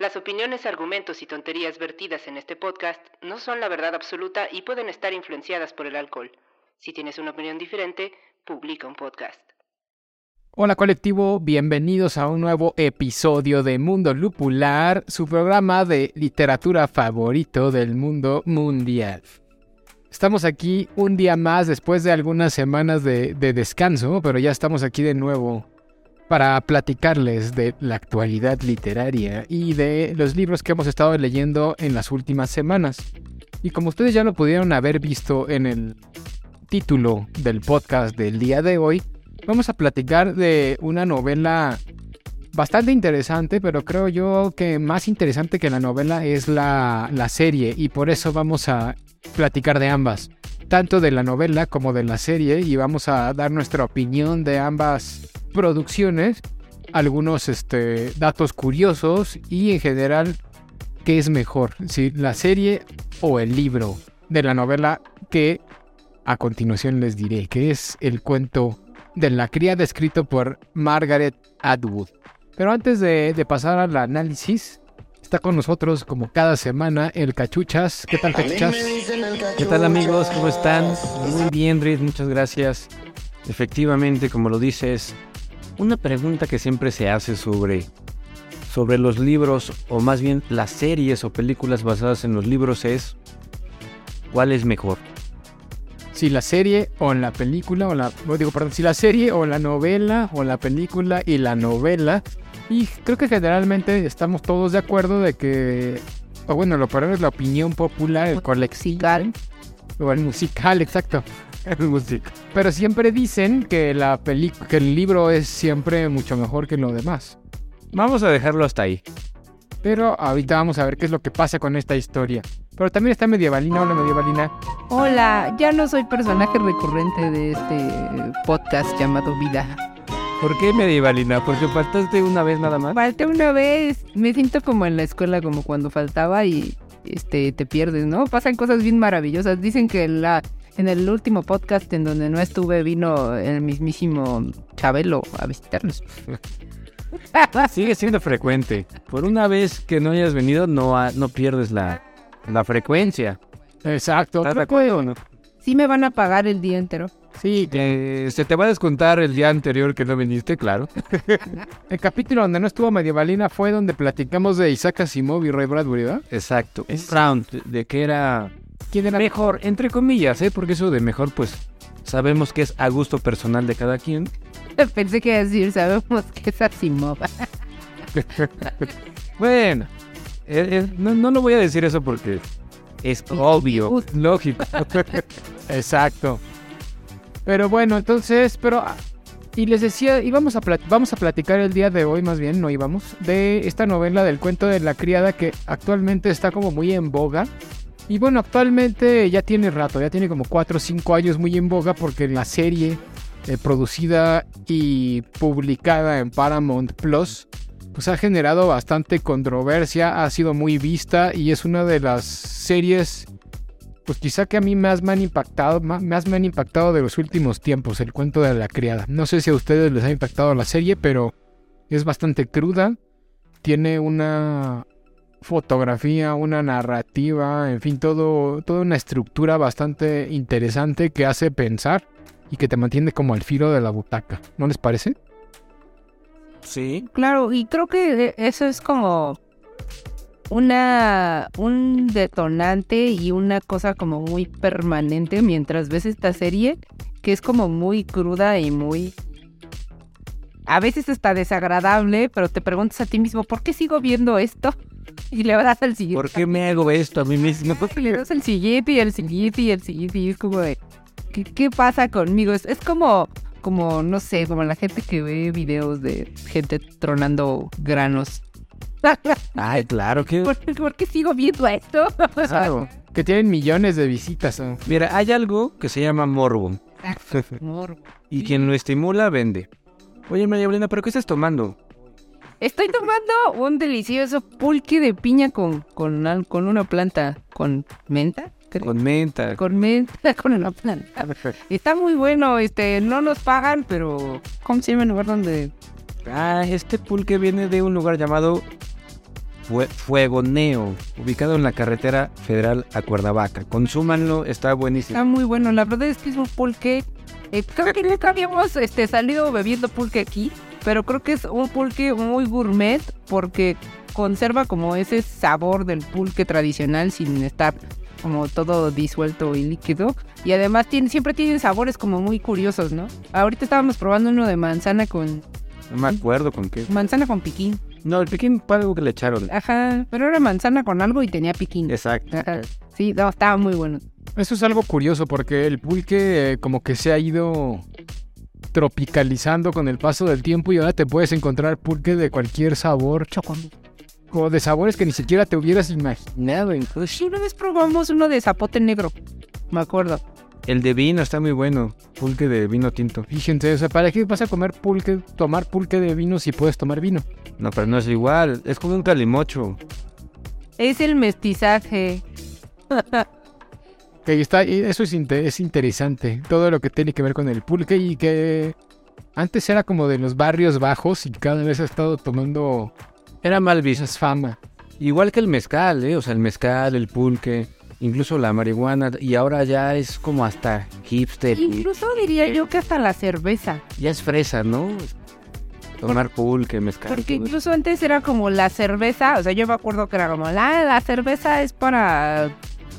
Las opiniones, argumentos y tonterías vertidas en este podcast no son la verdad absoluta y pueden estar influenciadas por el alcohol. Si tienes una opinión diferente, publica un podcast. Hola colectivo, bienvenidos a un nuevo episodio de Mundo Lupular, su programa de literatura favorito del mundo mundial. Estamos aquí un día más después de algunas semanas de, de descanso, pero ya estamos aquí de nuevo para platicarles de la actualidad literaria y de los libros que hemos estado leyendo en las últimas semanas. Y como ustedes ya lo pudieron haber visto en el título del podcast del día de hoy, vamos a platicar de una novela bastante interesante, pero creo yo que más interesante que la novela es la, la serie y por eso vamos a platicar de ambas, tanto de la novela como de la serie y vamos a dar nuestra opinión de ambas producciones, algunos este, datos curiosos y en general qué es mejor, si la serie o el libro de la novela que a continuación les diré, que es el cuento de la criada escrito por Margaret Atwood. Pero antes de, de pasar al análisis, está con nosotros como cada semana el Cachuchas. ¿Qué tal Cachuchas? ¿Qué tal amigos? ¿Cómo están? Muy bien, Riz, muchas gracias. Efectivamente, como lo dices, una pregunta que siempre se hace sobre, sobre los libros, o más bien las series o películas basadas en los libros es, ¿cuál es mejor? Si la serie o la película, o la, digo, perdón, si la serie o la novela, o la película y la novela. Y creo que generalmente estamos todos de acuerdo de que, o bueno, lo peor es la opinión popular, el colexical, o el musical, exacto. Pero siempre dicen que, la que el libro es siempre mucho mejor que lo demás. Vamos a dejarlo hasta ahí. Pero ahorita vamos a ver qué es lo que pasa con esta historia. Pero también está Medievalina. Hola, Medievalina. Hola, ya no soy personaje recurrente de este podcast llamado Vida. ¿Por qué Medievalina? Porque faltaste una vez nada más. Falté una vez. Me siento como en la escuela, como cuando faltaba y este te pierdes, ¿no? Pasan cosas bien maravillosas. Dicen que la en el último podcast en donde no estuve vino el mismísimo Chabelo a visitarnos. Sigue siendo frecuente. Por una vez que no hayas venido, no, no pierdes la, la frecuencia. Exacto. no? Sí me van a pagar el día entero. Sí, se te va a descontar el día anterior que no viniste, claro. el capítulo donde no estuvo Medievalina fue donde platicamos de Isaac Asimov y Ray Bradbury, ¿verdad? Exacto. Es round, de que era quién era mejor, entre comillas, ¿eh? Porque eso de mejor, pues sabemos que es a gusto personal de cada quien. Pensé que decir, sabemos que es Asimov. bueno, eh, eh, no, no lo voy a decir eso porque es obvio, lógico. Exacto. Pero bueno, entonces, pero... Y les decía, íbamos a, vamos a platicar el día de hoy, más bien, no íbamos, de esta novela del cuento de la criada que actualmente está como muy en boga. Y bueno, actualmente ya tiene rato, ya tiene como 4 o 5 años muy en boga porque la serie eh, producida y publicada en Paramount Plus pues ha generado bastante controversia, ha sido muy vista y es una de las series pues quizá que a mí más me han impactado, más me han impactado de los últimos tiempos, el cuento de la criada. No sé si a ustedes les ha impactado la serie, pero es bastante cruda, tiene una fotografía, una narrativa, en fin, todo, toda una estructura bastante interesante que hace pensar y que te mantiene como al filo de la butaca. ¿No les parece? Sí. Claro, y creo que eso es como una un detonante y una cosa como muy permanente mientras ves esta serie que es como muy cruda y muy a veces está desagradable, pero te preguntas a ti mismo, ¿por qué sigo viendo esto? Y le das al siguiente. ¿Por qué me hago esto a mí mismo? Y le das el siguiente y el siguiente y el siguiente y es como de, ¿qué, pasa conmigo? Es, es como, como, no sé, como la gente que ve videos de gente tronando granos Ay, claro que... ¿Por, por qué sigo viendo esto? Claro. Que tienen millones de visitas. Mira, hay algo que se llama morbo. Morbo. Y quien lo estimula, vende. Oye, María Elena, ¿pero qué estás tomando? Estoy tomando un delicioso pulque de piña con, con, con una planta, con menta. creo. Con menta. Con menta, con una planta. Está muy bueno, este, no nos pagan, pero ¿cómo se llama el lugar donde? Ah, este pulque viene de un lugar llamado Fue- Fuegoneo, ubicado en la carretera federal a Cuernavaca. Consúmanlo, está buenísimo. Está muy bueno, la verdad es que es un pulque. eh, creo que nunca habíamos este, salido bebiendo pulque aquí, pero creo que es un pulque muy gourmet porque conserva como ese sabor del pulque tradicional sin estar como todo disuelto y líquido. Y además tiene, siempre tienen sabores como muy curiosos, ¿no? Ahorita estábamos probando uno de manzana con No me acuerdo con qué. manzana con piquín. No, el piquín fue algo que le echaron. Ajá, pero era manzana con algo y tenía piquín. Exacto. Ajá. Sí, no, estaba muy bueno. Eso es algo curioso porque el pulque eh, como que se ha ido tropicalizando con el paso del tiempo y ahora te puedes encontrar pulque de cualquier sabor. O de sabores que ni siquiera te hubieras imaginado. Sí, una vez probamos uno de zapote negro, me acuerdo. El de vino está muy bueno. Pulque de vino tinto. fíjense, o sea, ¿para qué vas a comer pulque, tomar pulque de vino si puedes tomar vino? No, pero no es igual. Es como un calimocho. Es el mestizaje. Que está, eso es, es interesante, todo lo que tiene que ver con el pulque y que antes era como de los barrios bajos y cada vez ha estado tomando Era mal visto. fama. Igual que el mezcal, ¿eh? O sea, el mezcal, el pulque, incluso la marihuana. Y ahora ya es como hasta hipster. y Incluso diría yo que hasta la cerveza. Ya es fresa, ¿no? Tomar pulque, mezcal. Porque incluso antes era como la cerveza, o sea, yo me acuerdo que era como, la, la cerveza es para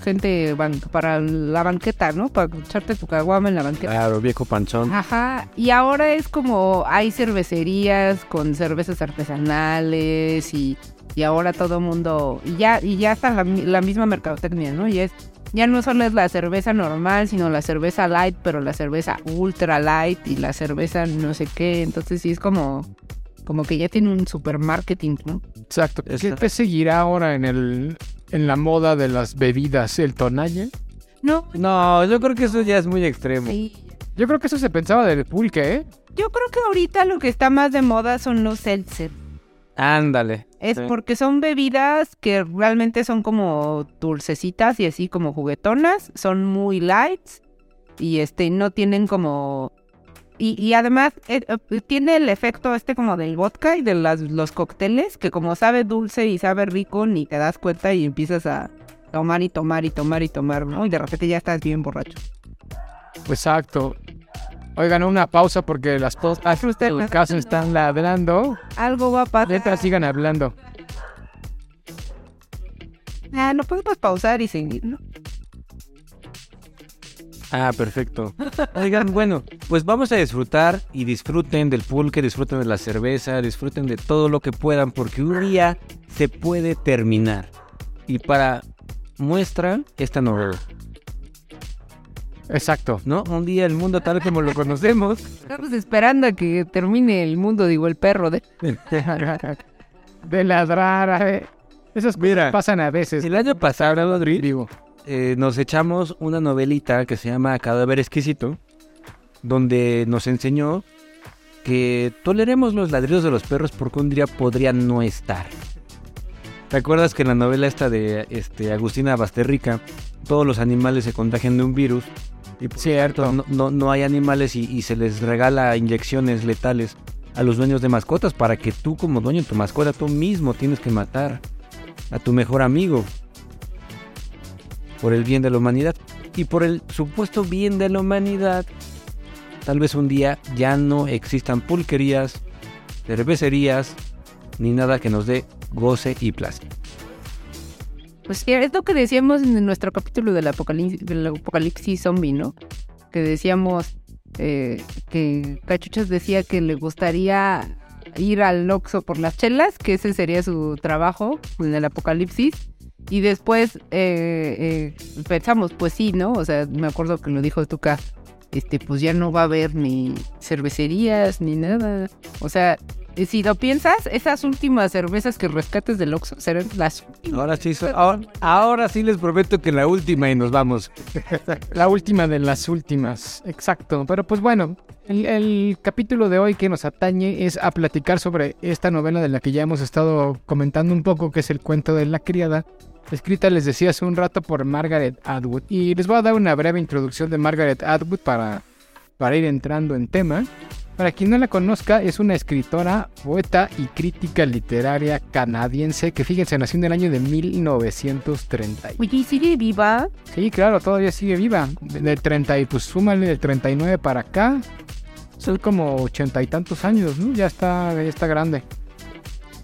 gente, ban- para la banqueta, ¿no? Para echarte tu caguama en la banqueta. Claro, viejo panchón. Ajá, y ahora es como hay cervecerías con cervezas artesanales y, y ahora todo mundo, y ya, y ya está la, la misma mercadotecnia, ¿no? Y es, ya no solo es la cerveza normal, sino la cerveza light, pero la cerveza ultra light y la cerveza no sé qué, entonces sí es como, como que ya tiene un super marketing, ¿no? Exacto. ¿Qué te seguirá ahora en el en la moda de las bebidas? ¿El tonalle? No, No, yo creo que eso ya es muy extremo. sí. Yo creo que eso se pensaba del pulque, ¿eh? Yo creo que ahorita lo que está más de moda son los seltzer. Ándale. Es Sí. porque son bebidas que realmente son como dulcecitas y así como juguetonas, son muy light y este no tienen como y, y además eh, eh, tiene el efecto este como del vodka y de las, los cócteles que como sabe dulce y sabe rico ni te das cuenta y empiezas a tomar y tomar y tomar y tomar, ¿no? Y de repente ya estás bien borracho. Exacto. Oigan, una pausa porque las cosas del caso están ladrando. Algo va a pasar. Neta, sigan hablando. Ah, no podemos pausar y seguir, ¿no? Ah, perfecto. Oigan, bueno, pues vamos a disfrutar y disfruten del pulque, disfruten de la cerveza, disfruten de todo lo que puedan, porque un día se puede terminar. Y para muestra esta novela, Exacto. ¿no? Un día el mundo tal como lo conocemos. Estamos esperando a que termine el mundo, digo, el perro de... De ladrar. a ver. Esas cosas Mira, pasan a veces. El año pasado, Madrid, Digo, eh, nos echamos una novelita que se llama Cadáver Exquisito, donde nos enseñó que toleremos los ladridos de los perros porque un día podrían no estar. ¿Te acuerdas que en la novela esta de este, Agustina Basterrica, todos los animales se contagian de un virus? Y Cierto. no, no, no hay animales y, y se les regala inyecciones letales a los dueños de mascotas para que tú como dueño de tu mascota tú mismo tienes que matar a tu mejor amigo por el bien de la humanidad y por el supuesto bien de la humanidad. Tal vez un día ya no existan pulquerías, cervecerías, ni nada que nos dé goce y placer. Pues que es lo que decíamos en nuestro capítulo del apocalipsis, del apocalipsis zombie, ¿no? Que decíamos eh, que Cachuchas decía que le gustaría ir al Oxxo por las chelas, que ese sería su trabajo en el apocalipsis. Y después eh, eh, pensamos, pues sí, ¿no? O sea, me acuerdo que lo dijo Tuca, este, pues ya no va a haber ni cervecerías ni nada. O sea, Y si lo piensas, esas últimas cervezas que rescates del Oxxo serán las últimas. Ahora sí, so- ahora, ahora sí les prometo que la última y nos vamos. La última de las últimas, exacto. Pero pues bueno, el, el capítulo de hoy que nos atañe es a platicar sobre esta novela de la que ya hemos estado comentando un poco, que es El cuento de la criada, escrita, les decía hace un rato, por Margaret Atwood. Y les voy a dar una breve introducción de Margaret Atwood para, para ir entrando en tema. Para quien no la conozca, es una escritora, poeta y crítica literaria canadiense que fíjense, nació en el año de 1930. Oye, ¿y sigue viva? Sí, claro, todavía sigue viva. Del 30 y pues súmale del 39 para acá. Son como ochenta y tantos años, ¿no? Ya está, ya está grande.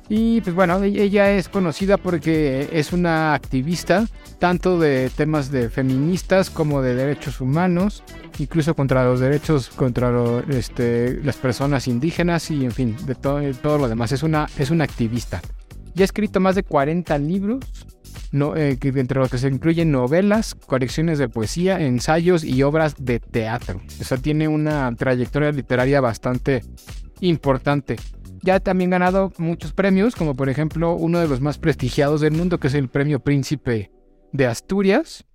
Y pues bueno, e- ella es conocida porque es una activista tanto de temas de feministas como de derechos humanos, incluso contra los derechos contra lo- este, las personas indígenas y en fin, de todo, lo demás. Es una, es una activista. Ya ha escrito más de 40 libros, no, eh, entre los que se incluyen novelas, colecciones de poesía, ensayos y obras de teatro. O sea, tiene una trayectoria literaria bastante importante. Ya ha también ganado muchos premios, como por ejemplo uno de los más prestigiados del mundo, que es el Premio Príncipe de Asturias,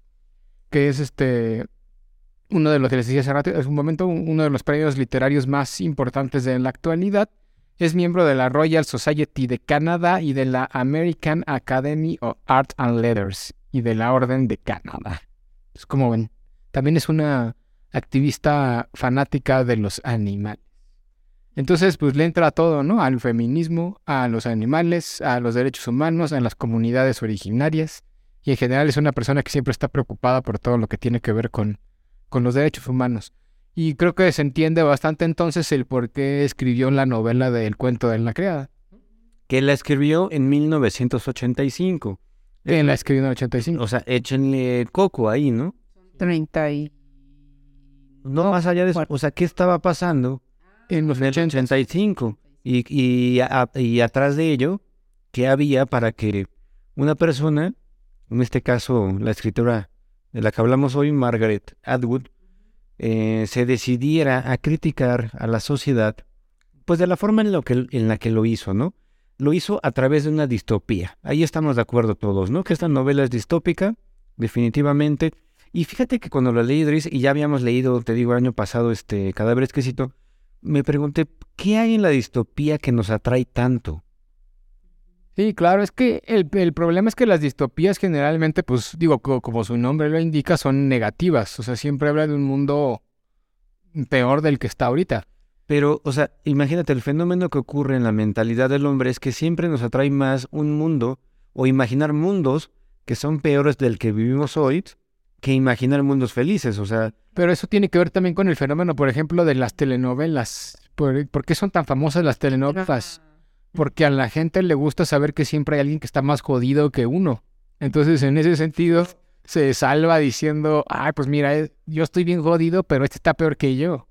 que es este uno de los que les decía hace rato, es un momento uno de los premios literarios más importantes de la actualidad. Es miembro de la Royal Society de Canadá y de la American Academy of Art and Letters y de la Orden de Canadá. Es como ven, también es una activista fanática de los animales. Entonces, pues le entra a todo, ¿no? Al feminismo, a los animales, a los derechos humanos, a las comunidades originarias. Y en general es una persona que siempre está preocupada por todo lo que tiene que ver con, con los derechos humanos. Y creo que se entiende bastante entonces el por qué escribió la novela del cuento de la criada. Que la escribió en 1985. En la escribió en el 85. O sea, échenle coco ahí, ¿no? 30 y... No más allá de eso. O sea, ¿qué estaba pasando En los en el 80. 85? Y, y, a- y atrás de ello, ¿qué había para que una persona, en este caso la escritora de la que hablamos hoy, Margaret Atwood, eh, se decidiera a criticar a la sociedad, pues de la forma en, lo que, en la que lo hizo, ¿no? Lo hizo a través de una distopía. Ahí estamos de acuerdo todos, ¿no? Que esta novela es distópica, definitivamente. Y fíjate que cuando lo leí, Idris, y ya habíamos leído, te digo, el año pasado, este Cadáver Exquisito, me pregunté, ¿qué hay en la distopía que nos atrae tanto? Sí, claro, es que el, el problema es que las distopías generalmente, pues digo, co- como su nombre lo indica, son negativas. O sea, siempre habla de un mundo peor del que está ahorita. Pero, o sea, imagínate, el fenómeno que ocurre en la mentalidad del hombre es que siempre nos atrae más un mundo o imaginar mundos que son peores del que vivimos hoy que imaginar mundos felices. O sea, Pero eso tiene que ver también con el fenómeno, por ejemplo, de las telenovelas. ¿Por, por qué son tan famosas las telenovelas? Porque a la gente le gusta saber que siempre hay alguien que está más jodido que uno. Entonces, en ese sentido, se salva diciendo, ay, pues mira, eh, yo estoy bien jodido, pero este está peor que yo.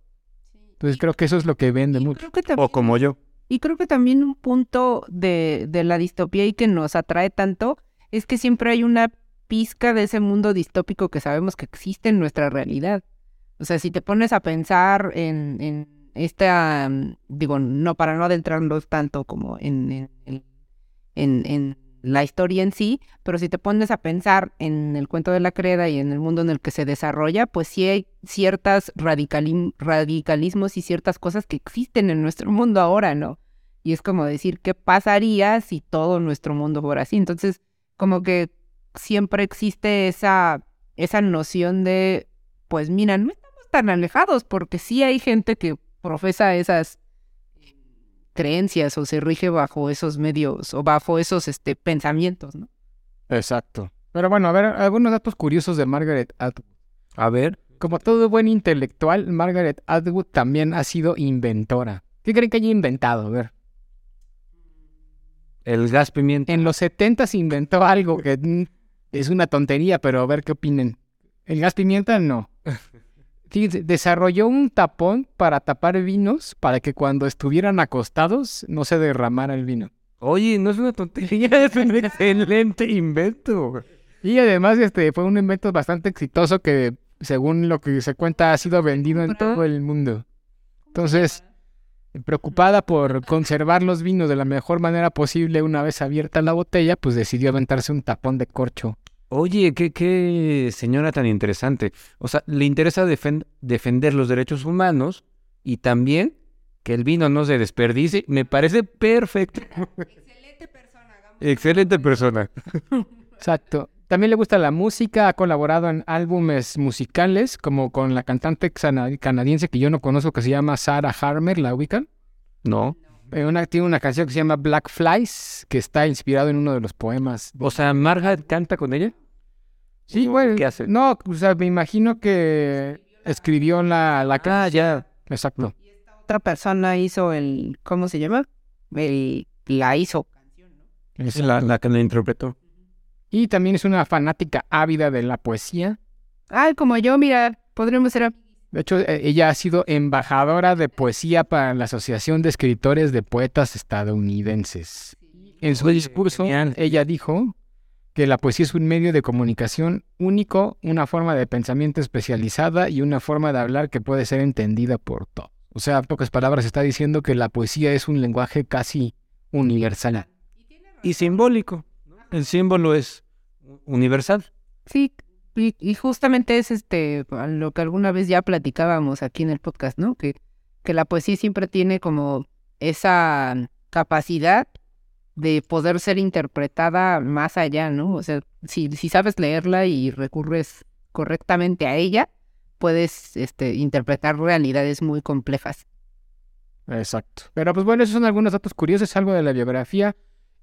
Entonces creo que eso es lo que vende Y mucho. creo que también o como yo. Y creo que también un punto de, de la distopía y que nos atrae tanto es que siempre hay una pizca de ese mundo distópico que sabemos que existe en nuestra realidad. O sea, si te pones a pensar en, en esta, mm, digo, no para no adentrarnos tanto como en, en, en- la historia en sí, pero si te pones a pensar en el cuento de la creda y en el mundo en el que se desarrolla, pues sí hay ciertas radicalismos y ciertas cosas que existen en nuestro mundo ahora, ¿no? Y es como decir, ¿qué pasaría si todo nuestro mundo fuera así? Entonces, como que siempre existe esa, esa noción de, pues mira, no estamos tan alejados, porque sí hay gente que profesa esas creencias o se rige bajo esos medios o bajo esos este, pensamientos, ¿no? Exacto. Pero bueno, a ver, algunos datos curiosos de Margaret Atwood. A ver, Como todo buen intelectual, Margaret Atwood también ha sido inventora. ¿Qué creen que haya inventado? A ver. el gas pimienta. En los 70 se inventó algo que es una tontería, pero a ver qué opinen. El gas pimienta no. Fíjense, desarrolló un tapón para tapar vinos para que cuando estuvieran acostados no se derramara el vino. Oye, no es una tontería, es un excelente invento. Y además este fue un invento bastante exitoso que, según lo que se cuenta, ha sido vendido en todo el mundo. Entonces, preocupada por conservar los vinos de la mejor manera posible una vez abierta la botella, pues decidió aventarse un tapón de corcho. Oye, qué, qué señora tan interesante. O sea, le interesa defen- defender los derechos humanos y también que el vino no se desperdicie. Me parece perfecto. Excelente persona. Excelente persona. Exacto. También le gusta la música, ha colaborado en álbumes musicales, como con la cantante canadiense que yo no conozco, que se llama Sarah Harmer, ¿la ubican? No. Eh, una- tiene una canción que se llama Black Flies, que está inspirado en uno de los poemas. O sea, Margaret canta con ella. Sí, bueno. ¿Qué hace? No, o sea, me imagino que escribió la, la Ah, ya. Exacto. Otra persona hizo el, ¿cómo se llama? El, la hizo. Es la, la que la interpretó. Y también es una fanática ávida de la poesía. Ay, como yo, mira, podríamos ser... De hecho, eh, ella ha sido embajadora de poesía para la Asociación de Escritores de Poetas Estadounidenses. En su Oye, discurso, genial. ella dijo que la poesía es un medio de comunicación único, una forma de pensamiento especializada y una forma de hablar que puede ser entendida por todos. O sea, en pocas palabras, está diciendo que la poesía es un lenguaje casi universal. Y simbólico. El símbolo es universal. Sí, y, y justamente es este lo que alguna vez ya platicábamos aquí en el podcast, ¿no? Que, que la poesía siempre tiene como esa capacidad de poder ser interpretada más allá, ¿no? O sea, si, si sabes leerla y recurres correctamente a ella, puedes este, interpretar realidades muy complejas. Exacto. Pero pues bueno, esos son algunos datos curiosos, algo de la biografía.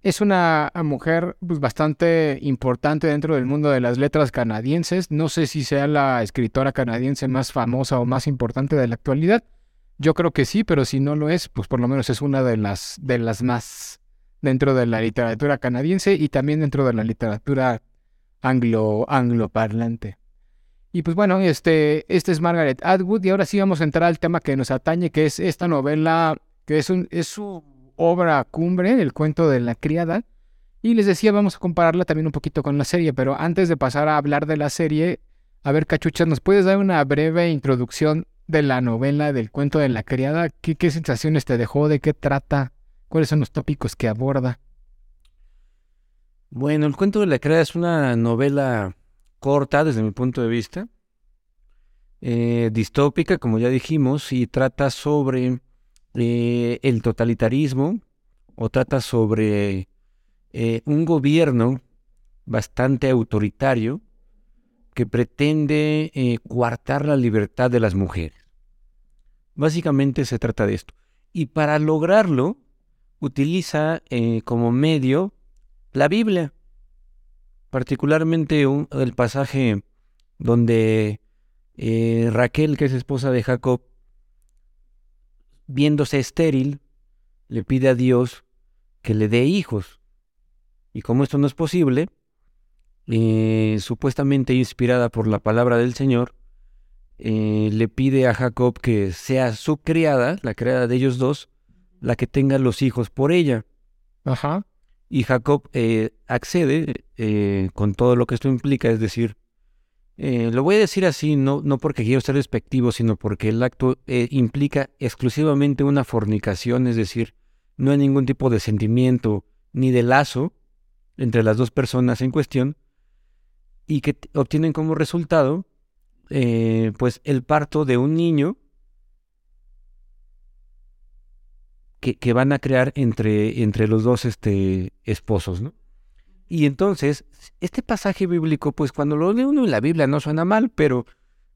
Es una mujer pues, bastante importante dentro del mundo de las letras canadienses. No sé si sea la escritora canadiense más famosa o más importante de la actualidad. Yo creo que sí, pero si no lo es, pues por lo menos es una de las, de las más dentro de la literatura canadiense y también dentro de la literatura anglo, angloparlante. Y pues bueno, este, este es Margaret Atwood y ahora sí vamos a entrar al tema que nos atañe, que es esta novela, que es, un, es su obra cumbre, el cuento de la criada. Y les decía, vamos a compararla también un poquito con la serie, pero antes de pasar a hablar de la serie, a ver, Cachucha, ¿nos puedes dar una breve introducción de la novela del cuento de la criada? ¿Qué, qué sensaciones te dejó? ¿De qué trata? ¿Cuáles son los tópicos que aborda? Bueno, el cuento de la criada es una novela corta desde mi punto de vista, eh, distópica, como ya dijimos, y trata sobre eh, el totalitarismo o trata sobre eh, un gobierno bastante autoritario que pretende eh, coartar la libertad de las mujeres. Básicamente se trata de esto. Y para lograrlo, utiliza eh, como medio la Biblia particularmente el pasaje donde Raquel, que es esposa de Jacob, viéndose estéril, le pide a Dios que le dé hijos. Y como esto no es posible, eh, supuestamente inspirada por la palabra del Señor, eh, le pide a Jacob que sea su criada, la criada de ellos dos, la que tenga los hijos por ella. Ajá. Y Jacob eh, accede con todo lo que esto implica, es decir, eh, lo voy a decir así, no, no porque quiero ser despectivo, sino porque el acto eh, implica exclusivamente una fornicación, es decir, no hay ningún tipo de sentimiento ni de lazo entre las dos personas en cuestión, y que obtienen como resultado, eh, pues, el parto de un niño que, que van a crear entre, entre los dos este, esposos, ¿no? Y entonces, este pasaje bíblico, pues cuando lo lee uno en la Biblia no suena mal, pero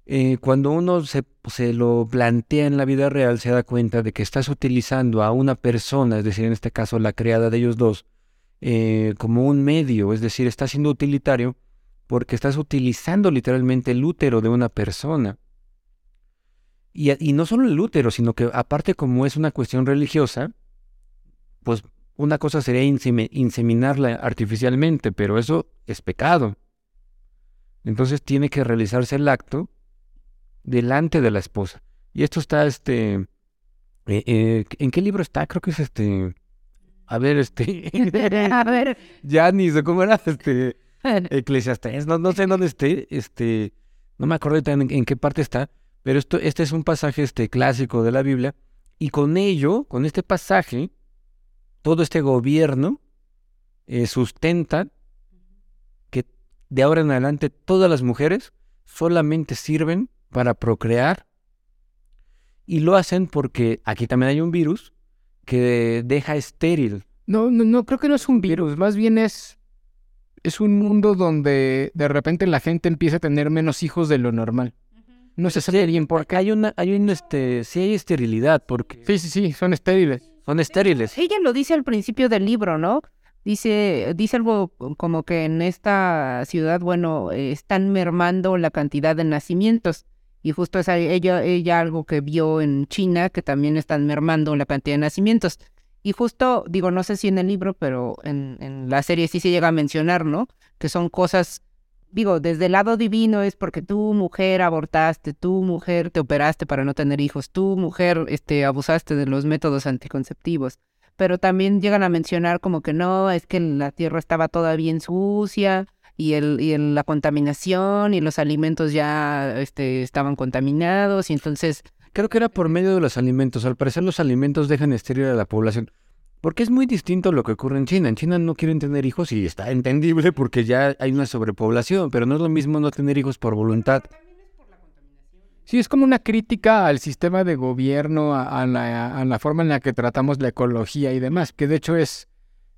eh, cuando uno se, se lo plantea en la vida real, se da cuenta de que estás utilizando a una persona, es decir, en este caso la criada de ellos dos, eh, como un medio, es decir, está siendo utilitario porque estás utilizando literalmente el útero de una persona. Y no solo el útero, sino que aparte como es una cuestión religiosa, pues una cosa sería inseminarla artificialmente, pero eso es pecado. Entonces tiene que realizarse el acto delante de la esposa. Y esto está, este, eh, eh, ¿en qué libro está? Creo que es este, a ver, este, A ver. Janis, ¿o cómo era? Este, Eclesiastés, no, no sé dónde esté, este, no me acuerdo en, en qué parte está, pero esto, este es un pasaje este, clásico de la Biblia Y con ello, con este pasaje, todo este gobierno eh, sustenta que de ahora en adelante todas las mujeres solamente sirven para procrear y lo hacen porque aquí también hay un virus que deja estéril. No, no, no, creo que no es un virus, más bien es, es un mundo donde de repente la gente empieza a tener menos hijos de lo normal. No se sabe bien por Porque hay una, hay un, este, sí hay esterilidad, porque Sí, sí, sí, son estériles. Son estériles. Ella lo dice al principio del libro, ¿no? Dice, dice algo como que en esta ciudad, bueno, eh, están mermando la cantidad de nacimientos. Y justo es ella, ella algo que vio en China, que también están mermando la cantidad de nacimientos. Y justo, digo, no sé si en el libro, pero en, en la serie sí se llega a mencionar, ¿no? Que son cosas, digo, desde el lado divino es porque tú, mujer, abortaste, tú, mujer, te operaste para no tener hijos, tú, mujer, este, abusaste de los métodos anticonceptivos pero también llegan a mencionar como que no, es que la tierra estaba toda bien sucia y, el, y el- la contaminación y los alimentos ya este, estaban contaminados y entonces, Creo que era por medio de los alimentos. Al parecer los alimentos dejan estéril a la población. Porque es muy distinto lo que ocurre en China. En China no quieren tener hijos y está entendible porque ya hay una sobrepoblación, pero no es lo mismo no tener hijos por voluntad. Sí, es como una crítica al sistema de gobierno, a, la, la forma en la que tratamos la ecología y demás, que de hecho es,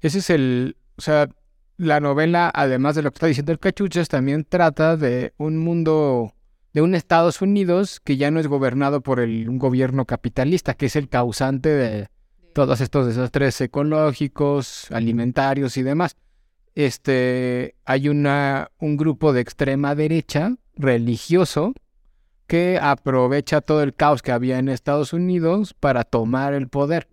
ese es el, o sea, la novela, además de lo que está diciendo el Cachuchas, también trata de un mundo, de un Estados Unidos que ya no es gobernado por el, un gobierno capitalista, que es el causante de todos estos desastres ecológicos, alimentarios y demás. Este, hay una, un grupo de extrema derecha religioso que aprovecha todo el caos que había en Estados Unidos para tomar el poder.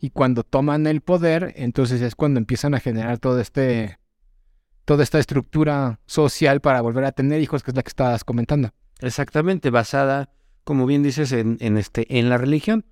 Y cuando toman el poder, entonces es cuando empiezan a generar todo este toda esta estructura social para volver a tener hijos, que es la que estabas comentando. Exactamente, basada, como bien dices, en, en este, en la religión.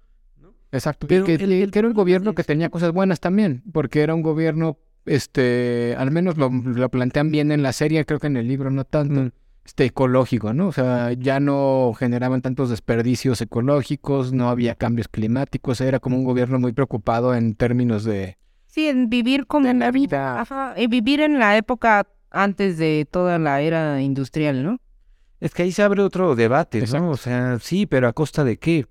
Exacto. Pero que, el- el que era un gobierno es- que tenía cosas buenas también, porque era un gobierno, este, al menos lo, lo plantean bien en la serie, creo que en el libro no tanto, este, ecológico, ¿no? O sea, ya no generaban tantos desperdicios ecológicos, no había cambios climáticos, era como un gobierno muy preocupado en términos de... sí, en vivir como... De la vida. Ajá, en vivir en la época antes de toda la era industrial, ¿no? Es que ahí se abre otro debate, Exacto. ¿no? O sea, sí, pero ¿a costa de qué?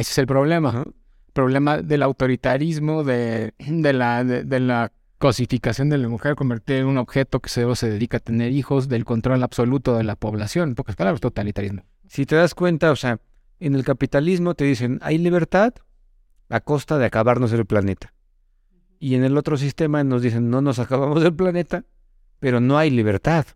Ese es el problema. Ajá. problema del autoritarismo, de, de la, de, de la cosificación de la mujer, convertir en un objeto que solo se dedica a tener hijos, del control absoluto de la población. En pocas palabras, totalitarismo. Si te das cuenta, o sea, en el capitalismo te dicen, hay libertad a costa de acabarnos el planeta. Y en el otro sistema nos dicen, no nos acabamos el planeta, pero no hay libertad,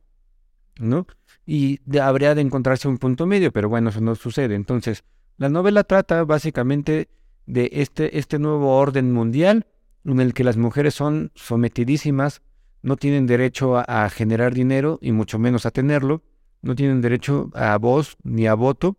¿no? Y de- habría de encontrarse un punto medio, pero bueno, eso no sucede. Entonces, la novela trata básicamente de este, este nuevo orden mundial en el que las mujeres son sometidísimas, no tienen derecho a, generar dinero y mucho menos a tenerlo, no tienen derecho a voz ni a voto,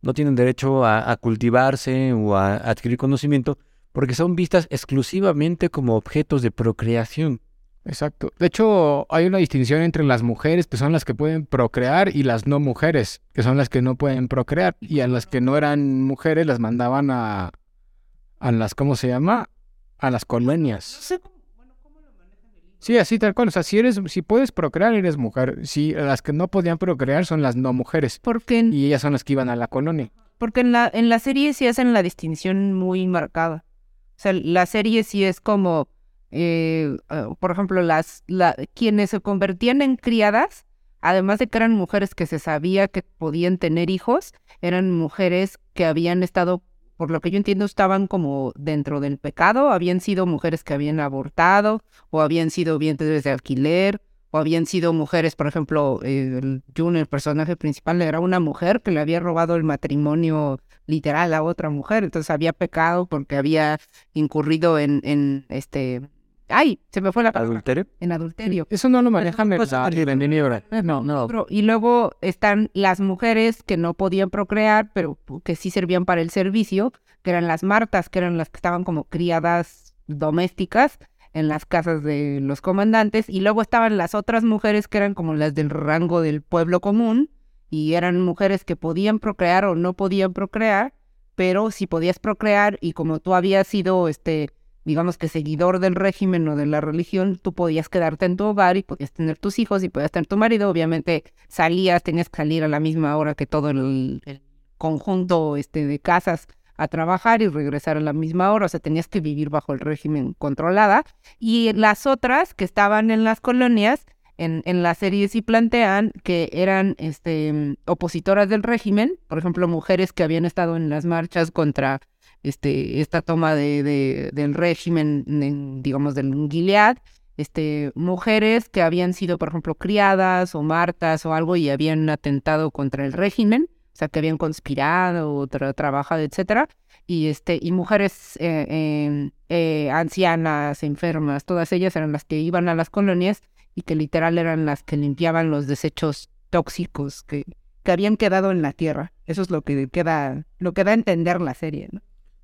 no tienen derecho a, a cultivarse o a adquirir conocimiento, porque son vistas exclusivamente como objetos de procreación. Exacto. De hecho, hay una distinción entre las mujeres, que son las que pueden procrear, y las no mujeres, que son las que no pueden procrear. Y a las que no eran mujeres las mandaban a, a las, ¿cómo se llama? A las colonias. Sí, así tal cual. O sea, si eres, si puedes procrear, eres mujer. Si las que no podían procrear son las no mujeres. Porque en, Y ellas son las que iban a la colonia. porque en la, en la serie sí hacen la distinción muy marcada. O sea, la serie sí es como, eh, ah, por ejemplo, las la, quienes se convertían en criadas, además de que eran mujeres que se sabía que podían tener hijos, eran mujeres que habían estado, por lo que yo entiendo, estaban como dentro del pecado, habían sido mujeres que habían abortado, o habían sido vientres de alquiler, o habían sido mujeres, por ejemplo, eh, el June, el personaje principal, era una mujer que le había robado el matrimonio literal a otra mujer, entonces había pecado porque había incurrido en, en este, ay, se me fue la palabra, ¿Adulterio? en adulterio. Eso no lo manejan en Pues, la el libro. No, no. Y luego están las mujeres que no podían procrear, pero que sí servían para el servicio, que eran las martas, que eran las que estaban como criadas domésticas en las casas de los comandantes. Y luego estaban las otras mujeres que eran como las del rango del pueblo común, y eran mujeres que podían procrear o no podían procrear, pero si podías procrear y como tú habías sido, este, digamos que seguidor del régimen o de la religión, tú podías quedarte en tu hogar y podías tener tus hijos y podías tener tu marido. Obviamente salías, tenías que salir a la misma hora que todo el, conjunto este, de casas a trabajar y regresar a la misma hora, o sea, tenías que vivir bajo el régimen controlada. Y las otras que estaban en las colonias, en, en la serie sí plantean que eran este, opositoras del régimen, por ejemplo, mujeres que habían estado en las marchas contra este, esta toma de, de del régimen, digamos, del Gilead, este, mujeres que habían sido, por ejemplo, criadas o martas o algo y habían atentado contra el régimen o sea, que habían conspirado o trabajado, etcétera, y este y mujeres eh, em, eh, ancianas, enfermas, todas ellas eran las que iban a las colonias y que literal eran las que limpiaban los desechos tóxicos que, que habían quedado en la tierra. Eso es lo que queda, lo que da a entender la serie, ¿no?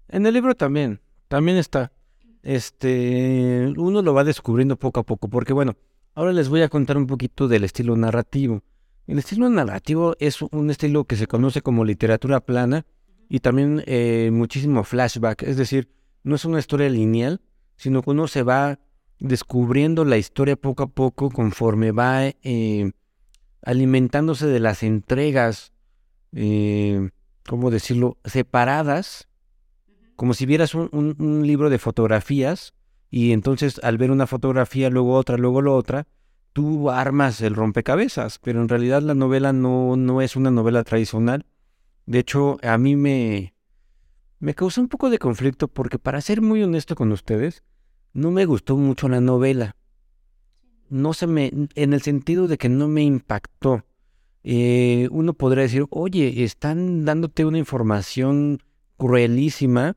En el libro también, también está. Este, uno lo va descubriendo poco a poco, porque bueno, ahora les voy a contar un poquito del estilo narrativo. El estilo narrativo es un estilo que se conoce como literatura plana y también eh, muchísimo flashback, es decir, no es una historia lineal, sino que uno se va descubriendo la historia poco a poco conforme va eh, alimentándose de las entregas, eh, ¿cómo decirlo?, separadas, como si vieras un libro de fotografías y entonces al ver una fotografía, luego otra, luego la otra, tú armas el rompecabezas, pero en realidad la novela no, no es una novela tradicional. De hecho, a mí me, me causó un poco de conflicto porque, para ser muy honesto con ustedes, no me gustó mucho la novela. No se me, en el sentido de que no me impactó. Eh, uno podría decir, oye, están dándote una información cruelísima.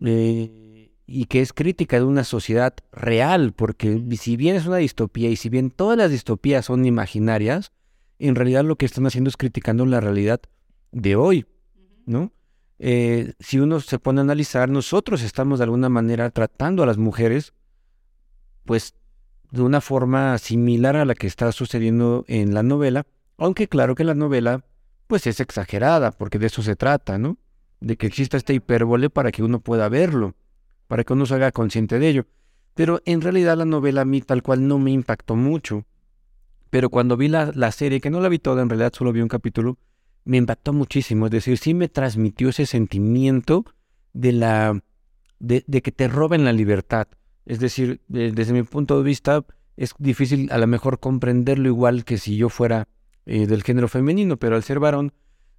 Eh, y que es crítica de una sociedad real, porque si bien es una distopía y si bien todas las distopías son imaginarias, en realidad lo que están haciendo es criticando la realidad de hoy, ¿no? Eh, si uno se pone a analizar, nosotros estamos de alguna manera tratando a las mujeres, pues de una forma similar a la que está sucediendo en la novela, aunque claro que la novela, pues es exagerada, porque de eso se trata, ¿no? De que exista esta hipérbole para que uno pueda verlo para que uno se haga consciente de ello. Pero en realidad la novela a mí tal cual no me impactó mucho. Pero cuando vi la, la serie, que no la vi toda, en realidad solo vi un capítulo, me impactó muchísimo. Es decir, sí me transmitió ese sentimiento de la de, que te roben la libertad. Es decir, desde mi punto de vista, es difícil a lo mejor comprenderlo igual que si yo fuera eh, del género femenino, pero al ser varón,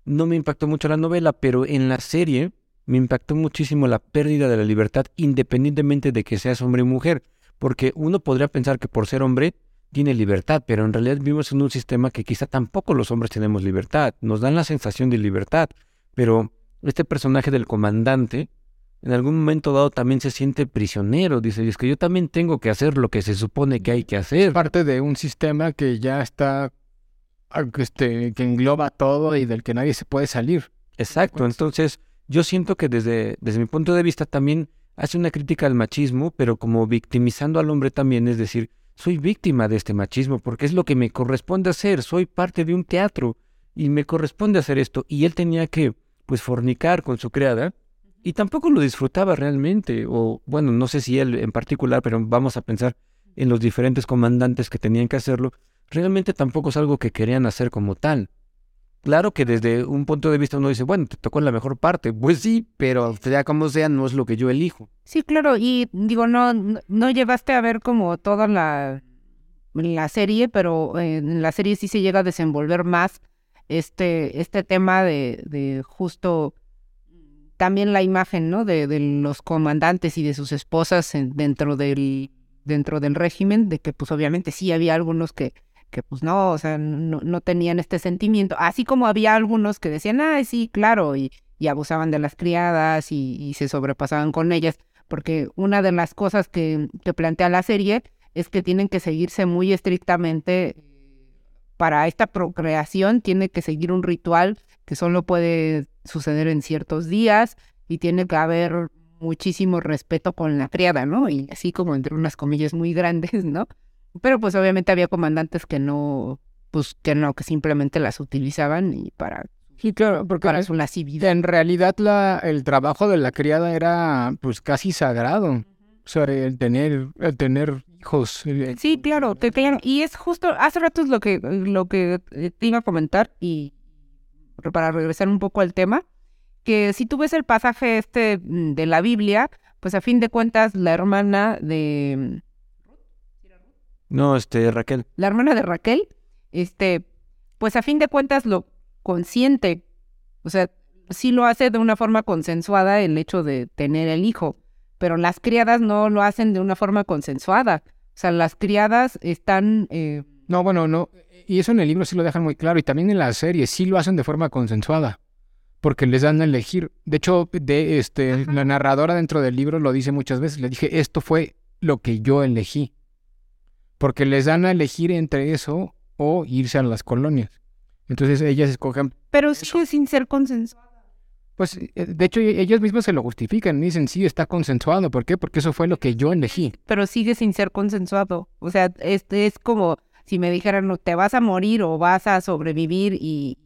no me impactó mucho la novela, pero en la serie me impactó muchísimo la pérdida de la libertad independientemente de que seas hombre o mujer, porque uno podría pensar que por ser hombre tiene libertad, pero en realidad vivimos en un sistema que quizá tampoco los hombres tenemos libertad, nos dan la sensación de libertad, pero este personaje del comandante en algún momento dado también se siente prisionero, dice, es que yo también tengo que hacer lo que se supone que hay que hacer. Parte de un sistema que ya está, este, que engloba todo y del que nadie se puede salir. Exacto, entonces yo siento que desde, desde mi punto de vista también hace una crítica al machismo, pero como victimizando al hombre también, es decir, soy víctima de este machismo porque es lo que me corresponde hacer, soy parte de un teatro y me corresponde hacer esto. Y él tenía que, pues, fornicar con su criada y tampoco lo disfrutaba realmente, o bueno, no sé si él en particular, pero vamos a pensar en los diferentes comandantes que tenían que hacerlo, realmente tampoco es algo que querían hacer como tal. Claro que desde un punto de vista uno dice, bueno, te tocó la mejor parte. Pues sí, pero sea como sea, no es lo que yo elijo. Sí, claro, y digo, no, no llevaste a ver como toda la, la serie, pero en la serie sí se llega a desenvolver más este, este tema de, justo también la imagen, ¿no? De, de, los comandantes y de sus esposas dentro del dentro del régimen, de que pues obviamente sí había algunos que que pues no, o sea, no, no, tenían este sentimiento, así como había algunos que decían, ah, sí, claro, y, y abusaban de las criadas y, y, se sobrepasaban con ellas, porque una de las cosas que, que plantea la serie es que tienen que seguirse muy estrictamente para esta procreación, tiene que seguir un ritual que solo puede suceder en ciertos días y tiene que haber muchísimo respeto con la criada, ¿no? Y así como entre unas comillas muy grandes, ¿no? Pero pues obviamente había comandantes que no, pues que no, que simplemente las utilizaban y para Sí, claro, porque para su lascividad. en realidad la, el trabajo de la criada era pues casi sagrado. O sea, el tener, el tener hijos. el- Sí, claro, te tenían- y es justo, hace rato es lo que, lo que eh, te iba a comentar, y para regresar un poco al tema, que si tú ves el pasaje este mm, de la Biblia, pues a fin de cuentas la hermana de No, este, Raquel. la hermana de Raquel, este, pues a fin de cuentas lo consiente, o sea, sí lo hace de una forma consensuada el hecho de tener el hijo, pero las criadas no lo hacen de una forma consensuada. O sea, las criadas están, eh, No, bueno, no. Y eso en el libro sí lo dejan muy claro. Y también en la serie sí lo hacen de forma consensuada. Porque les dan a elegir. De hecho, de este, la narradora dentro del libro lo dice muchas veces. Le dije, esto fue lo que yo elegí. Porque les dan a elegir entre eso o irse a las colonias. Entonces ellas escogen. pero sigue sin ser consensuada. Pues, eh, de hecho, e- ellas mismas se lo justifican. Dicen, sí, está consensuado. ¿Por qué? Porque eso fue lo que yo elegí. Pero sigue sin ser consensuado. O sea, este es como si me dijeran, no, te vas a morir o vas a sobrevivir y,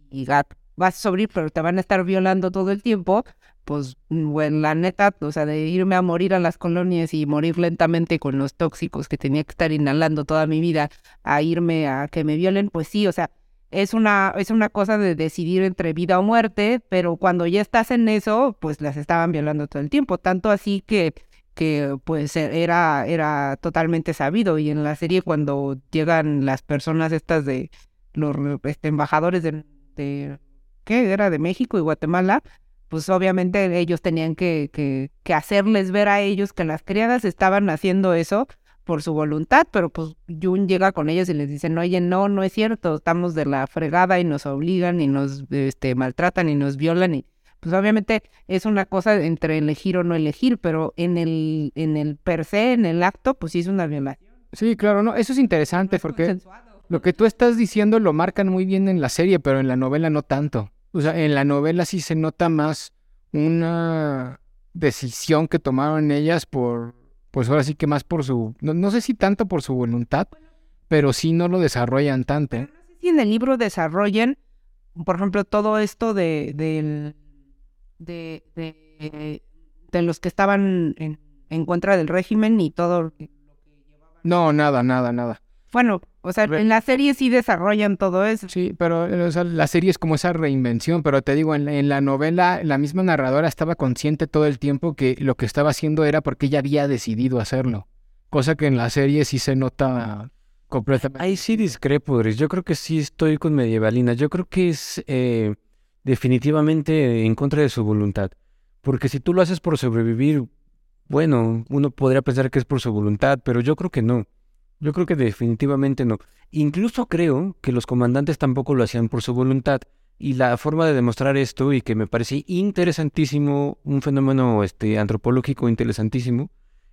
vas a sobrevivir, pero te van a estar violando todo el tiempo. Pues, mm, bueno, la neta, o sea, de irme a morir a las colonias y morir lentamente con los tóxicos que tenía que estar inhalando toda mi vida, a irme a que me violen, pues sí, o sea, es una, es una cosa de decidir entre vida o muerte, pero cuando ya estás en eso, pues las estaban violando todo el tiempo, tanto así que que pues e- era, era totalmente sabido y en la serie cuando llegan las personas estas de los este, embajadores de ¿qué? Era de México y Guatemala, pues obviamente ellos tenían que, que, que hacerles ver a ellos que las criadas estaban haciendo eso por su voluntad, pero pues Jun llega con ellos y les dice, no, oye, no, no es cierto, estamos de la fregada y nos obligan y nos este, maltratan y nos violan y pues obviamente es una cosa entre elegir o no elegir, pero en el, en el per se, en el acto, pues sí es una violación. Sí, claro, no. Eso es interesante Es porque. Lo que tú estás diciendo lo marcan muy bien en la serie, pero en la novela no tanto. O sea, en la novela sí se nota más una decisión que tomaron ellas por, pues ahora sí que más por su, no, no sé si tanto por su voluntad, pero sí no lo desarrollan tanto. No sé si en el libro desarrollen, por ejemplo, todo esto de, del- de, de, de los que estaban en, en contra del régimen y todo. No, nada, nada, nada. Bueno, o sea, en la serie sí desarrollan todo eso. Sí, pero eh, o sea, la serie es como esa reinvención, pero te digo, en la, en la novela la misma narradora estaba consciente todo el tiempo que lo que estaba haciendo era porque ella había decidido hacerlo, cosa que en la serie sí se nota completamente. Ahí sí discrepo. Yo creo que sí estoy con Medievalina. Yo creo que es eh, definitivamente en contra de su voluntad. Porque si tú lo haces por sobrevivir, bueno, uno podría pensar que es por su voluntad, pero yo creo que no. Yo creo que definitivamente no. Incluso creo que los comandantes tampoco lo hacían por su voluntad. Y la forma de demostrar esto, y que me parece interesantísimo, un fenómeno este, antropológico interesantísimo,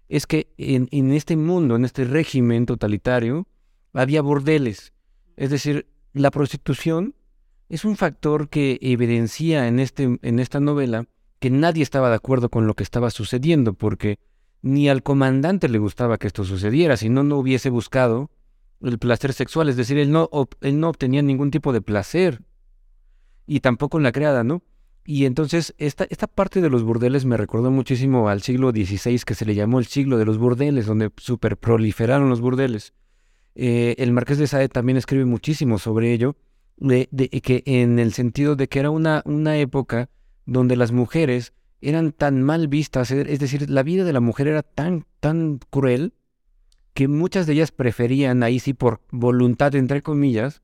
es que en, en este mundo, en este régimen totalitario, había bordeles. Es decir, la prostitución es un factor que evidencia en, este, en esta novela que nadie estaba de acuerdo con lo que estaba sucediendo, porque ni al comandante le gustaba que esto sucediera, si no, no hubiese buscado el placer sexual, es decir, él no, él no obtenía ningún tipo de placer, y tampoco en la criada, ¿no? Y entonces esta, esta parte de los burdeles me recordó muchísimo al siglo XVI, que se le llamó el siglo de los burdeles, donde super proliferaron los burdeles. Eh, el Marqués de Sade también escribe muchísimo sobre ello, de que en el sentido de que era una, una época donde las mujeres eran tan mal vistas, e- es decir, la vida de la mujer era tan, tan cruel, que muchas de ellas preferían, ahí sí por voluntad, entre comillas,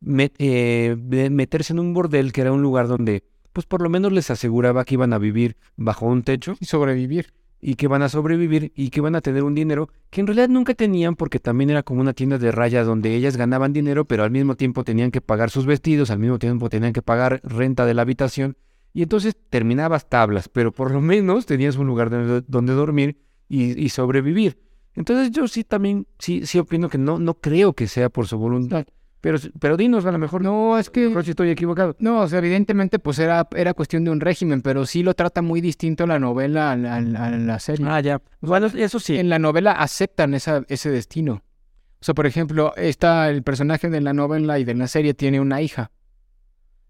met- eh, meterse en un bordel que era un lugar donde, pues por lo menos les aseguraba que iban a vivir bajo un techo Y sobrevivir. y que van a sobrevivir y que van a tener un dinero que en realidad nunca tenían porque también era como una tienda de raya donde ellas ganaban dinero, pero al mismo tiempo tenían que pagar sus vestidos, al mismo tiempo tenían que pagar renta de la habitación y entonces terminabas tablas, pero por lo menos tenías un lugar donde, donde dormir y, y sobrevivir. Entonces yo sí también, sí, sí opino que no, no creo que sea por su voluntad. Pero, pero dinos, a lo mejor No, es que... si estoy equivocado. No, o sea, evidentemente pues era, era cuestión de un régimen, pero sí lo trata muy distinto la novela a la, a la- a la serie. Ah, ya. Bueno, eso sí. En la novela aceptan esa, ese destino. O sea, por ejemplo, está el personaje de la novela y de la serie tiene una hija.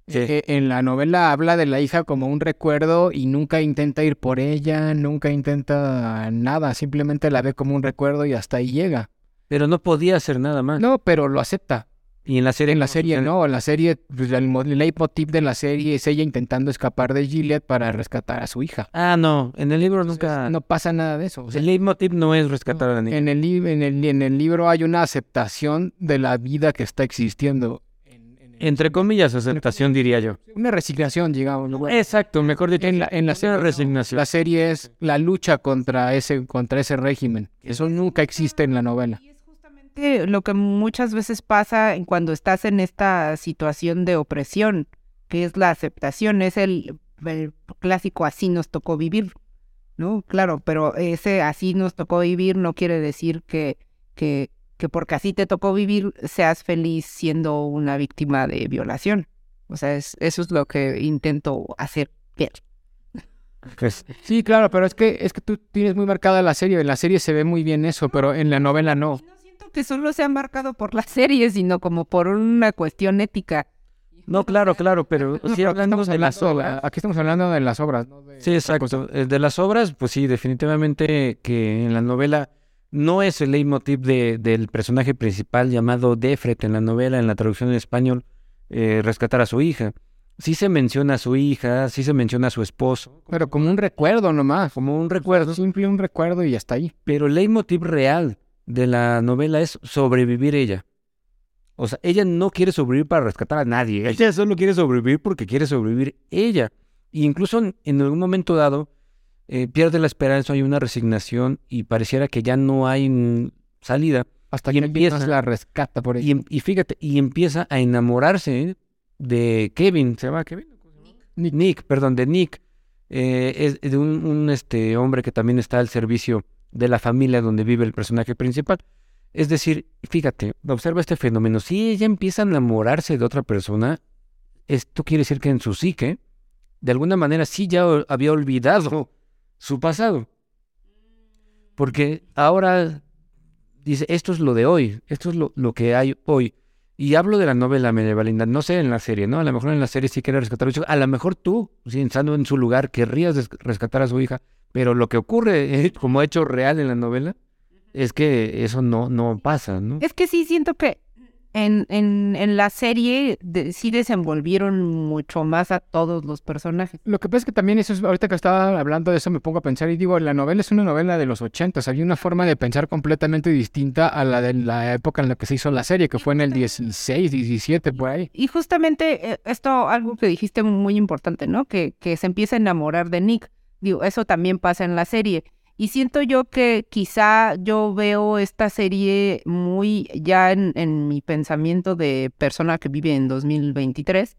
Eh, en la novela habla de la hija como un recuerdo y nunca intenta ir por ella, nunca intenta nada, simplemente la ve como un recuerdo y hasta ahí llega. Pero no podía hacer nada más. No, pero lo acepta. Y en la serie. En la ¿cómo serie no, en la serie, pues, el, mo- el leitmotiv de la serie es ella intentando escapar de Gilead para rescatar a su hija. Ah, no. En el libro nunca. No pasa nada de eso. o sea, el leitmotiv no es rescatar a la niña. en, el, li- en, el, en el libro hay una aceptación de la vida que está existiendo. Entre comillas, aceptación, diría yo. Una resignación, digamos. ¿no? Exacto, mejor dicho. En la, en la una serie, resignación. la serie es la lucha contra ese, contra ese régimen. Eso nunca existe en la novela. Y es justamente lo que muchas veces pasa en cuando estás en esta situación de opresión, que es la aceptación, es el, el clásico así nos tocó vivir, ¿no? Claro, pero ese así nos tocó vivir no quiere decir que, que, que porque así te tocó vivir seas feliz siendo una víctima de violación. O sea, es, eso es lo que intento hacer ver. Pues, Sí, claro, pero es que, es que tú tienes muy marcada la serie. En la serie se ve muy bien eso, pero en la novela no. No siento que solo sea marcado por la serie, sino como por una cuestión ética. no, claro, claro, pero No, sí pero hablando de las obras. Aquí estamos hablando de las obras. no de Sí, exacto. Eh, De las obras, pues sí, definitivamente que en la novela no es el leitmotiv de, del personaje principal llamado Defret en la novela, en la traducción en español, eh, rescatar a su hija. Sí se menciona a su hija, sí se menciona a su esposo, Pero como un recuerdo nomás. como un recuerdo, Simple un recuerdo y hasta ahí. pero el leitmotiv real de la novela es sobrevivir ella. O sea, ella no quiere sobrevivir para rescatar a nadie, ella solo quiere sobrevivir porque quiere sobrevivir ella. E incluso en, en algún momento dado eh, pierde la esperanza, hay una resignación y pareciera que ya no hay salida. Hasta que empieza- la rescata por ahí. Y, em- y fíjate, y empieza a enamorarse de Kevin, ¿se llama Kevin? Nick. Nick, perdón, de Nick. Eh, es de un, un, este, hombre que también está al servicio de la familia donde vive el personaje principal. Es decir, fíjate, observa este fenómeno. Si ella empieza a enamorarse de otra persona, esto quiere decir que en su psique, de alguna manera sí ya había olvidado su pasado. Porque ahora dice, esto es lo de hoy, esto es lo, lo que hay hoy. Y hablo de la novela Medievalinda, no sé en la serie, ¿no? A lo mejor en la serie sí quiere rescatar a su. A lo mejor tú, si estando en su lugar, querrías rescatar a su hija. Pero lo que ocurre, eh, como hecho real en la novela, es que eso no, no pasa, ¿no? Es que sí siento que en, en, en la serie de- sí desenvolvieron mucho más a todos los personajes. Lo que pasa es que también eso es, ahorita que estaba hablando de eso me pongo a pensar y digo, la novela es una novela de los 80, había una forma de pensar completamente distinta a la de la época en la que se hizo la serie, que fue en el 16, 17, por ahí. Y justamente eh, esto, algo que dijiste muy importante, ¿no? Que, que se empieza a enamorar de Nick. Digo, eso también pasa en la serie. Y siento yo que quizá yo veo esta serie muy ya en, en mi pensamiento de persona que vive en 2023,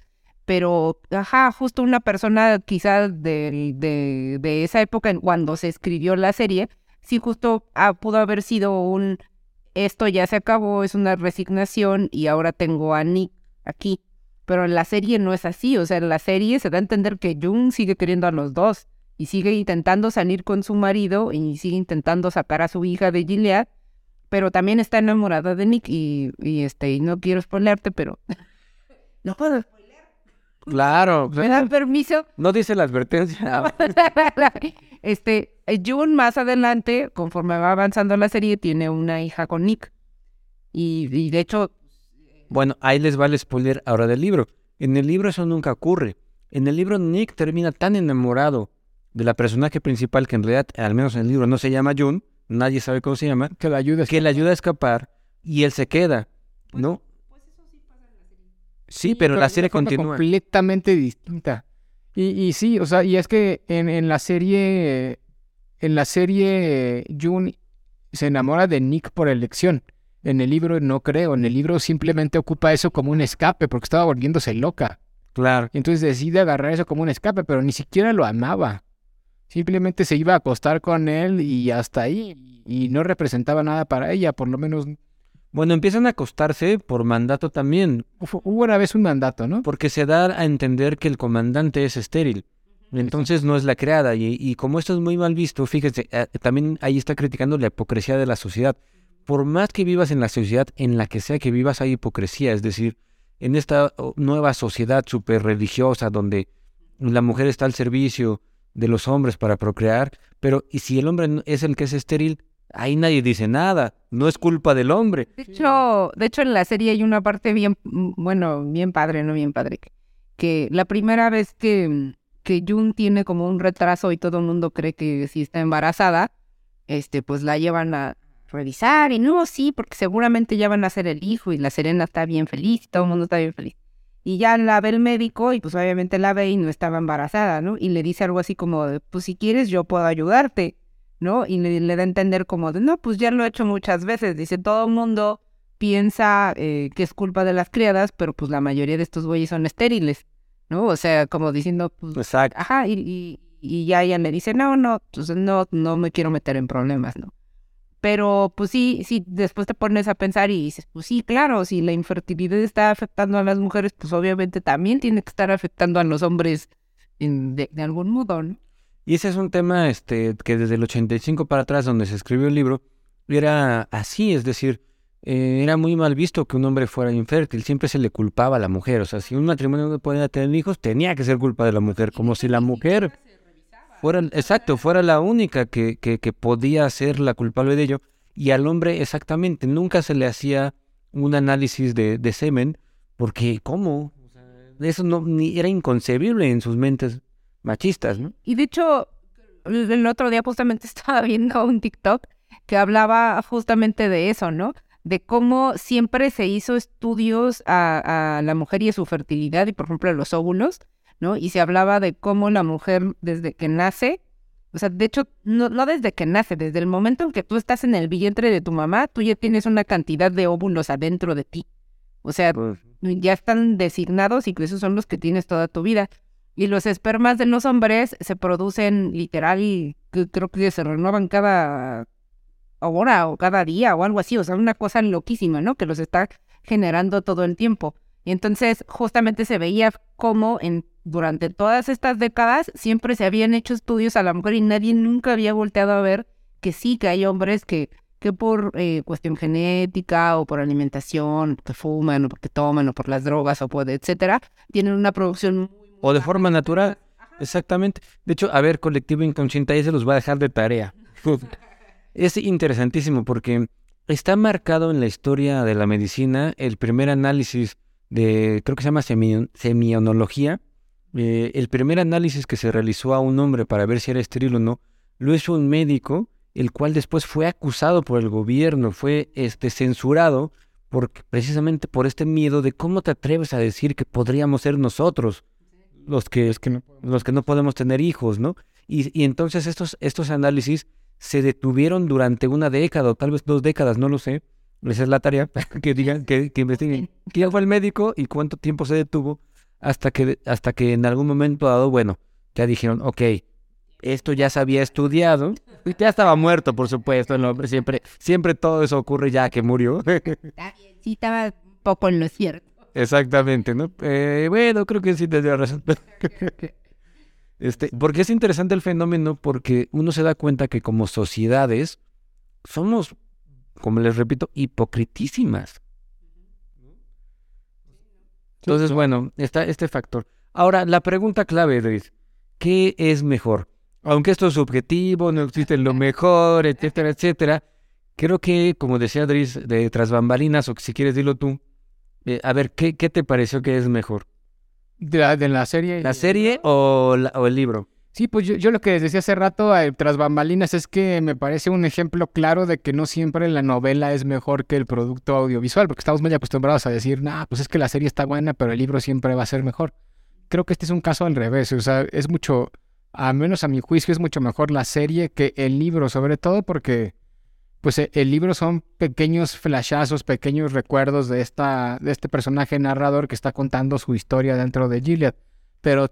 pero, ajá, justo una persona quizá de, de, de esa época cuando se escribió la serie, sí justo ah, pudo haber sido un, esto ya se acabó, es una resignación y ahora tengo a Nick aquí. Pero en la serie no es así, o sea, en la serie se da a entender que Jung sigue queriendo a los dos y sigue intentando salir con su marido y sigue intentando sacar a su hija de Gilead, pero también está enamorada de Nick y, y este, y no quiero spoilearte, pero no puedo. Claro, ¿Me dan permiso? no dice la advertencia. este, June más adelante, conforme va avanzando la serie, tiene una hija con Nick. Y, y de hecho, Bueno, ahí les va el spoiler ahora del libro. En el libro eso nunca ocurre. En el libro Nick termina tan enamorado de la personaje principal que en realidad, al menos en el libro, no se llama June, nadie sabe cómo se llama, Que la ayuda que le ayuda a escapar y él se queda, ¿no? Sí, pero la serie continúa. completamente distinta. Y, y sí, o sea, y es que en, en la serie, en la serie, June se enamora de Nick por elección. En el libro no creo, en el libro simplemente ocupa eso como un escape porque estaba volviéndose loca. Claro. Y entonces decide agarrar eso como un escape, pero ni siquiera lo amaba. Simplemente se iba a acostar con él y hasta ahí. Y no representaba nada para ella, por lo menos Bueno, empiezan a acostarse por mandato también, hubo una vez un mandato, ¿no? porque se da a entender que el comandante es estéril. Entonces no es la creada. Y, y como esto es muy mal visto, fíjense, eh, también ahí está criticando la hipocresía de la sociedad. Por más que vivas en la sociedad en la que sea que vivas, hay hipocresía. Es decir, en esta oh, nueva sociedad súper religiosa donde la mujer está al servicio de los hombres para procrear, pero ¿y si el hombre es el que es estéril? Ahí nadie dice nada, no es culpa del hombre. De hecho, de hecho en la serie hay una parte bien, mm, bueno, bien padre, no bien padre, que, la primera vez que, que Jun tiene como un retraso y todo el mundo cree que si está embarazada, este, pues la llevan a revisar y no, sí, porque seguramente ya van a ser el hijo y la Serena está bien feliz, todo el mundo está bien feliz. Y ya la ve el médico y pues obviamente la ve y no estaba embarazada, ¿no? Y le dice algo así como, de, pues si quieres yo puedo ayudarte. ¿no? Y le, da a entender como de, no, pues ya lo he hecho muchas veces. Dice, todo el mundo piensa eh, que es culpa de las criadas, pero pues la mayoría de estos güeyes son estériles, ¿no? O sea, como diciendo, pues, Exacto. ajá, y, y, ya ella le dice, no, no, pues no, no me quiero meter en problemas, ¿no? Pero pues sí, sí, después te pones a pensar y dices, pues sí, claro, si la infertilidad está afectando a las mujeres, pues obviamente también tiene que estar afectando a los hombres de, de algún modo, ¿no? Y ese es un tema este, que desde el 85 para atrás, donde se escribió el libro, era así, es decir, eh, era muy mal visto que un hombre fuera infértil, siempre se le culpaba a la mujer, o sea, si un matrimonio no podía tener hijos, tenía que ser culpa de la mujer, como si la mujer fuera, exacto, fuera la única que, que, que podía ser la culpable de ello, y al hombre exactamente, nunca se le hacía un análisis de, de semen, porque ¿cómo? Eso no, ni, era inconcebible en sus mentes machistas, ¿no? Y de hecho, el otro día justamente estaba viendo un TikTok que hablaba justamente de eso, ¿no? De cómo siempre se hizo estudios a, la mujer y a su fertilidad y, por ejemplo, a los óvulos, ¿no? Y se hablaba de cómo la mujer desde que nace, o sea, de hecho, no, no desde que nace, desde el momento en que tú estás en el vientre de tu mamá, tú ya tienes una cantidad de óvulos adentro de ti. O sea, pues ya están designados y que esos son los que tienes toda tu vida. Y los espermas de los hombres se producen literal, y creo que se renuevan cada hora o cada día o algo así. O sea, una cosa loquísima, ¿no? Que los está generando todo el tiempo. Y entonces justamente se veía como en, durante todas estas décadas siempre se habían hecho estudios a la mujer y nadie nunca había volteado a ver que sí, que hay hombres que, que por eh, cuestión genética o por alimentación, que fuman o porque toman o por las drogas o por etcétera, tienen una producción muy o de forma natural. Exactamente. De hecho, a ver, colectivo inconsciente, ahí se los va a dejar de tarea. es interesantísimo porque está marcado en la historia de la medicina el primer análisis de, creo que se llama semionología. Eh, el primer análisis que se realizó a un hombre para ver si era estéril o no, lo hizo un médico, el cual después fue acusado por el gobierno, fue este, censurado precisamente por este miedo de cómo te atreves a decir que podríamos ser nosotros los que, no, los que no podemos tener hijos, ¿no? Y, entonces estos, estos análisis se detuvieron durante una década o tal vez dos décadas, no lo sé. Esa es la tarea, que digan, que, que investiguen quién fue el médico y cuánto tiempo se detuvo hasta que, hasta que en algún momento dado, bueno, ya dijeron, ok, esto ya se había estudiado, ya estaba muerto, por supuesto, el hombre, siempre, siempre todo eso ocurre ya que murió. sí, estaba un poco en lo cierto. Exactamente, ¿no? Eh, bueno, creo que sí tendría razón. este, porque es interesante el fenómeno porque uno se da cuenta que como sociedades somos, como les repito, hipocritísimas. Entonces, bueno, está este factor. Ahora, la pregunta clave, Edris, ¿qué es mejor? Aunque esto es subjetivo, no existe lo mejor, etcétera, etcétera, creo que, como decía Adris, de tras bambalinas, o si quieres dilo tú, eh, a ver, ¿qué, ¿qué, te pareció que es mejor? ¿De la, serie? ¿La serie o, o, el libro? Sí, pues yo, lo que decía hace rato, eh, tras bambalinas, es que me parece un ejemplo claro de que no siempre la novela es mejor que el producto audiovisual, porque estamos muy acostumbrados a decir, nah, pues es que la serie está buena, pero el libro siempre va a ser mejor. Creo que este es un caso al revés, o sea, es mucho, a menos a mi juicio, es mucho mejor la serie que el libro, sobre todo porque pues eh, el libro son pequeños flashazos, pequeños recuerdos de, esta, de este personaje narrador que está contando su historia dentro de Gilead, pero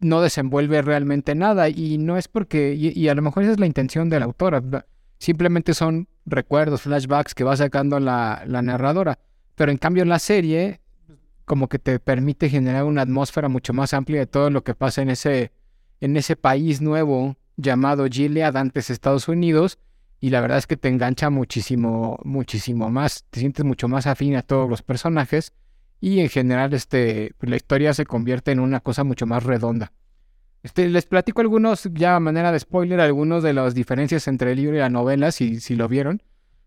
no desenvuelve realmente nada y no es porque, y, a lo mejor esa es la intención de la autora, simplemente son recuerdos, flashbacks que va sacando la, la narradora, pero en cambio la serie como que te permite generar una atmósfera mucho más amplia de todo lo que pasa en ese, en ese país nuevo llamado Gilead, antes Estados Unidos, y la verdad es que te engancha muchísimo, muchísimo más, te sientes mucho más afín a todos los personajes y en general este, pues, la historia se convierte en una cosa mucho más redonda. Este, les platico algunos, ya a manera de spoiler, algunos de las diferencias entre el libro y la novela, si, si lo vieron.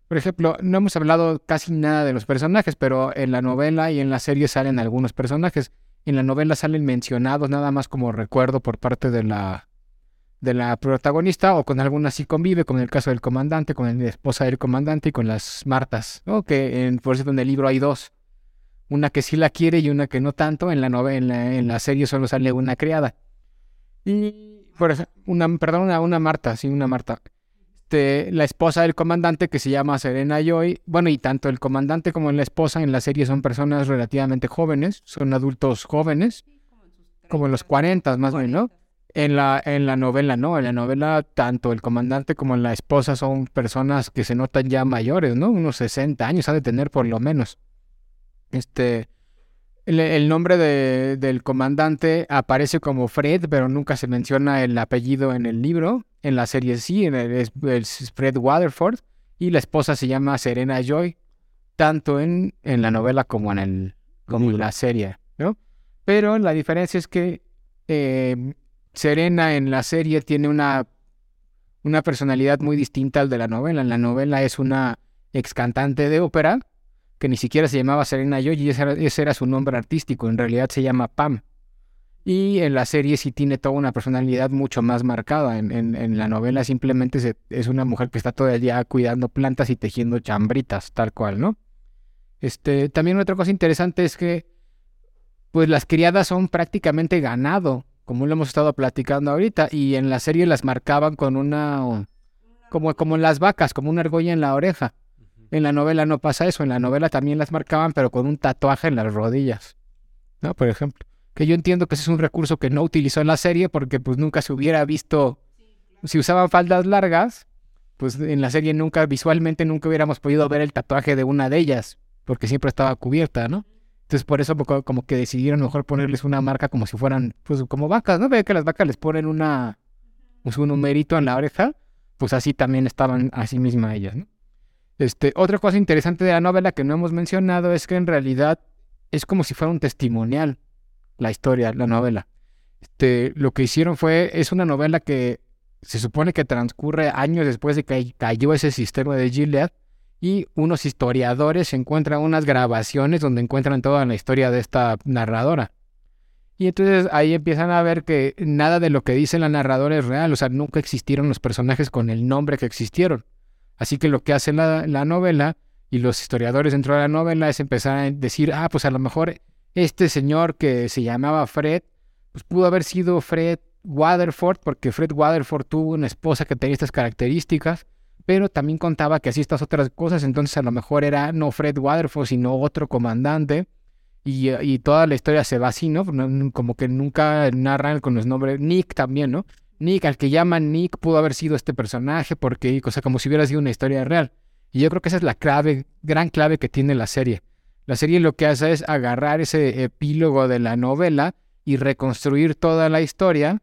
Por ejemplo, no hemos hablado casi nada de los personajes, pero en la novela y en la serie salen algunos personajes. En la novela salen mencionados nada más como recuerdo por parte de la, de la protagonista o con alguna sí convive, como en el caso del comandante, con la esposa del comandante y con las Martas, en, por cierto en el libro hay dos. Una que sí la quiere y una que no tanto. En la, novela, en la, serie solo sale una criada. Y, por una, perdón, una, una Marta, sí, una Marta. Este, la esposa del comandante que se llama Serena Joy. Bueno, y tanto el comandante como la esposa en la serie son personas relativamente jóvenes, son adultos jóvenes, como en los 40 más o menos, ¿no? En la, en la novela, no, en la novela tanto el comandante como la esposa son personas que se notan ya mayores, ¿no? Unos 60 años ha de tener por lo menos. Este, el, nombre de, del comandante aparece como Fred, pero nunca se menciona el apellido en el libro. En la serie sí, en el, es, Fred Waterford. Y la esposa se llama Serena Joy, tanto en, en la novela como en, el, como en la serie, ¿no? Pero la diferencia es que eh, Serena en la serie tiene una, una personalidad muy distinta al de la novela. En la novela es una ex cantante de ópera que ni siquiera se llamaba Serena Joy, ese era, ese era su nombre artístico, en realidad se llama Pam. Y en la serie sí tiene toda una personalidad mucho más marcada. En, en, la novela simplemente es una mujer que está todo el día cuidando plantas y tejiendo chambritas, tal cual, ¿no? Este, también otra cosa interesante es que pues las criadas son prácticamente ganado, como lo hemos estado platicando ahorita, y en la serie las marcaban con una como, como las vacas, como una argolla en la oreja. En la novela no pasa eso, en la novela también las marcaban, pero con un tatuaje en las rodillas, ¿no? Por ejemplo. Que yo entiendo que ese es un recurso que no utilizó en la serie porque pues nunca se hubiera visto, si usaban faldas largas, pues en la serie nunca, visualmente nunca hubiéramos podido ver el tatuaje de una de ellas, porque siempre estaba cubierta, ¿no? Entonces por eso como que decidieron mejor ponerles una marca como si fueran, pues como vacas, ¿no? Ve que las vacas les ponen una, pues, un numerito en la oreja, pues así también estaban así misma ellas, ¿no? Este, otra cosa interesante de la novela que no hemos mencionado es que en realidad es como si fuera un testimonial la historia, la novela. Este, lo que hicieron fue, es una novela que se supone que transcurre años después de que cayó ese sistema de Gilead y unos historiadores encuentran unas grabaciones donde encuentran toda la historia de esta narradora. Y entonces ahí empiezan a ver que nada de lo que dice la narradora es real, o sea, nunca existieron los personajes con el nombre que existieron. Así que lo que hace la, novela y los historiadores dentro de la novela es empezar a decir, ah, pues a lo mejor este señor que se llamaba Fred, pues pudo haber sido Fred Waterford, porque Fred Waterford tuvo una esposa que tenía estas características, pero también contaba que así estas otras cosas, entonces a lo mejor era no Fred Waterford, sino otro comandante, y, y toda la historia se va así, ¿no? Como que nunca narran con los nombres, Nick también, ¿no? Nick, al que llaman Nick, pudo haber sido este personaje, porque, cosa como si hubiera sido una historia real. Y yo creo que esa es la clave, gran clave que tiene la serie. La serie lo que hace es agarrar ese epílogo de la novela y reconstruir toda la historia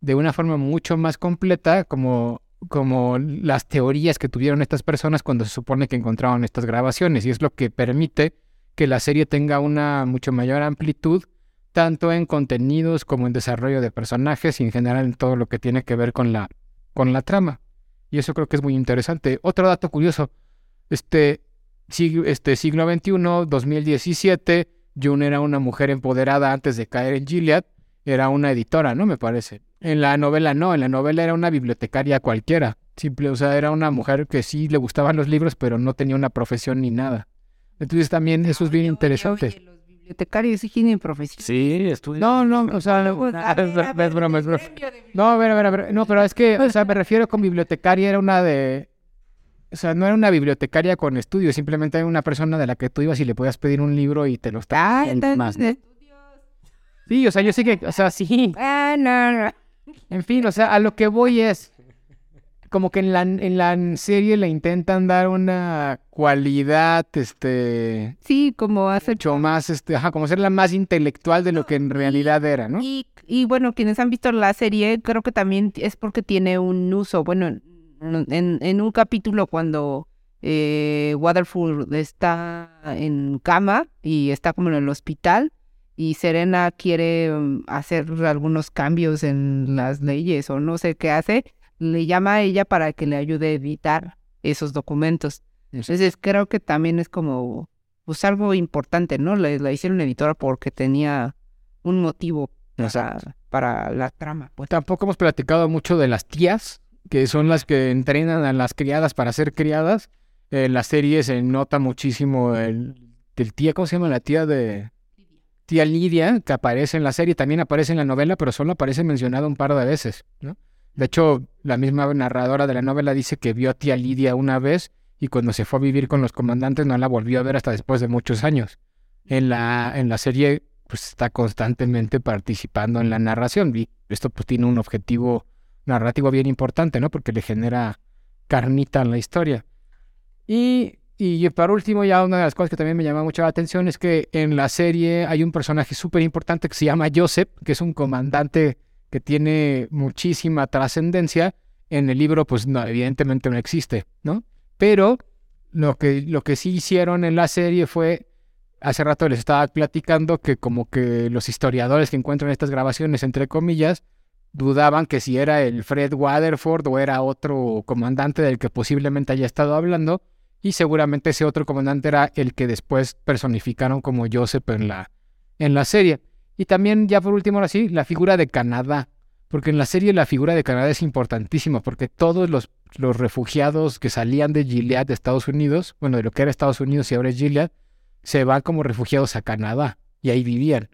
de una forma mucho más completa, como, como las teorías que tuvieron estas personas cuando se supone que encontraron estas grabaciones. Y es lo que permite que la serie tenga una mucho mayor amplitud tanto en contenidos como en desarrollo de personajes y en general en todo lo que tiene que ver con la, con la trama. Y eso creo que es muy interesante. Otro dato curioso, este, siglo, este siglo XXI, 2017, June era una mujer empoderada antes de caer en Gilead, era una editora, ¿no? Me parece. En la novela no, en la novela era una bibliotecaria cualquiera. Simple, o sea, era una mujer que sí le gustaban los libros, pero no tenía una profesión ni nada. Entonces también eso es bien interesante bibliotecario sí tienen profesión. Sí, estudio. No, no, o sea, es, broma, es broma. No, a ver, a ver, a ver, no, pero es que, o sea, me refiero con bibliotecaria era una de, o sea, no era una bibliotecaria con estudios, simplemente era una persona de la que tú ibas y le podías pedir un libro y te lo está ah, más. Sí, o sea, yo sé que, o sea, sí. Ah, no, no. En fin, o sea, a lo que voy es, como que en la, en la serie le intentan dar una cualidad, este... Sí, como hacer... Mucho más, este, ajá, como ser la más intelectual de lo que en realidad era, ¿no? Y, y bueno, quienes han visto la serie, creo que también es porque tiene un uso, bueno, en, en un capítulo cuando eh, Waterford está en cama y está como en el hospital y Serena quiere mm, hacer algunos cambios en las leyes o no sé qué hace, le llama a ella para que le ayude a editar esos documentos. Entonces creo que también es como pues algo importante, ¿no? Le, la hicieron editora porque tenía un motivo para, para la trama. Pues. Tampoco hemos platicado mucho de las tías, que son las que entrenan a las criadas para ser criadas. En la serie se nota muchísimo el, el tía, ¿cómo se llama? La tía de... Tía Lidia, que aparece en la serie, también aparece en la novela, pero solo aparece mencionada un par de veces, ¿no? De hecho, la misma narradora de la novela dice que vio a tía Lidia una vez y cuando se fue a vivir con los comandantes no la volvió a ver hasta después de muchos años. En la, en la serie pues está constantemente participando en la narración y esto pues tiene un objetivo narrativo bien importante, ¿no? Porque le genera carnita en la historia. Y, y para último, ya una de las cosas que también me llama mucho la atención es que en la serie hay un personaje súper importante que se llama Joseph, que es un comandante que tiene muchísima trascendencia. En el libro, pues no, evidentemente no existe, ¿no? Pero lo que, lo que sí hicieron en la serie fue, hace rato les estaba platicando que como que los historiadores que encuentran estas grabaciones, entre comillas, dudaban que si era el Fred Waterford o era otro comandante del que posiblemente haya estado hablando, y seguramente ese otro comandante era el que después personificaron como Joseph en la, en la serie. Y también, ya por último, ahora sí, la figura de Canadá. Porque en la serie la figura de Canadá es importantísima, porque todos los, los refugiados que salían de Gilead de Estados Unidos, bueno, de lo que era Estados Unidos y ahora es Gilead, se van como refugiados a Canadá y ahí vivían.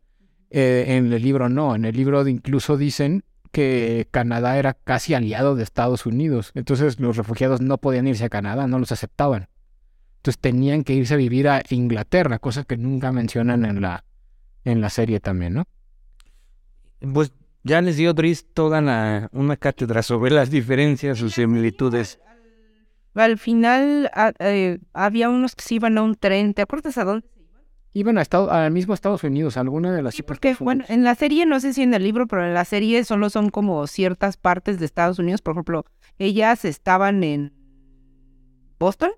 Eh, en el libro no, en el libro incluso dicen que Canadá era casi aliado de Estados Unidos, entonces los refugiados no podían irse a Canadá, no los aceptaban. Entonces tenían que irse a vivir a Inglaterra, cosa que nunca mencionan en la, en la serie también, ¿no? Pues ya les dio Driss toda una cátedra sobre las diferencias, sus similitudes. Al final eh, había unos que se iban a un tren, ¿te acuerdas a dónde? Iban a Estado, al mismo Estados Unidos, alguna de las... Sí, porque, bueno, en la serie, no sé si en el libro, pero en la serie solo son como ciertas partes de Estados Unidos. Por ejemplo, ellas estaban en Boston.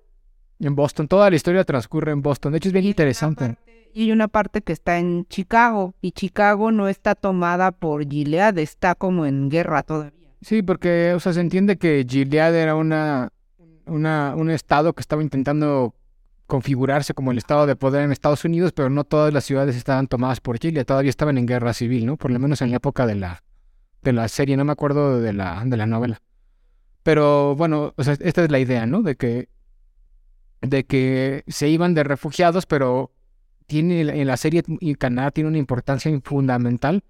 En Boston, toda la historia transcurre en Boston. De hecho, es bien interesante y una parte que está en Chicago y Chicago no está tomada por Gilead, está como en guerra todavía. Sí, porque o sea, se entiende que Gilead era una, una, un estado que estaba intentando configurarse como el estado de poder en Estados Unidos, pero no todas las ciudades estaban tomadas por Gilead, todavía estaban en guerra civil, ¿no? Por lo menos en la época de la, de la serie, no me acuerdo de la, de la novela. Pero bueno, o sea, esta es la idea, ¿no? De que, de que se iban de refugiados, pero tiene en la serie y Canadá tiene una importancia fundamental.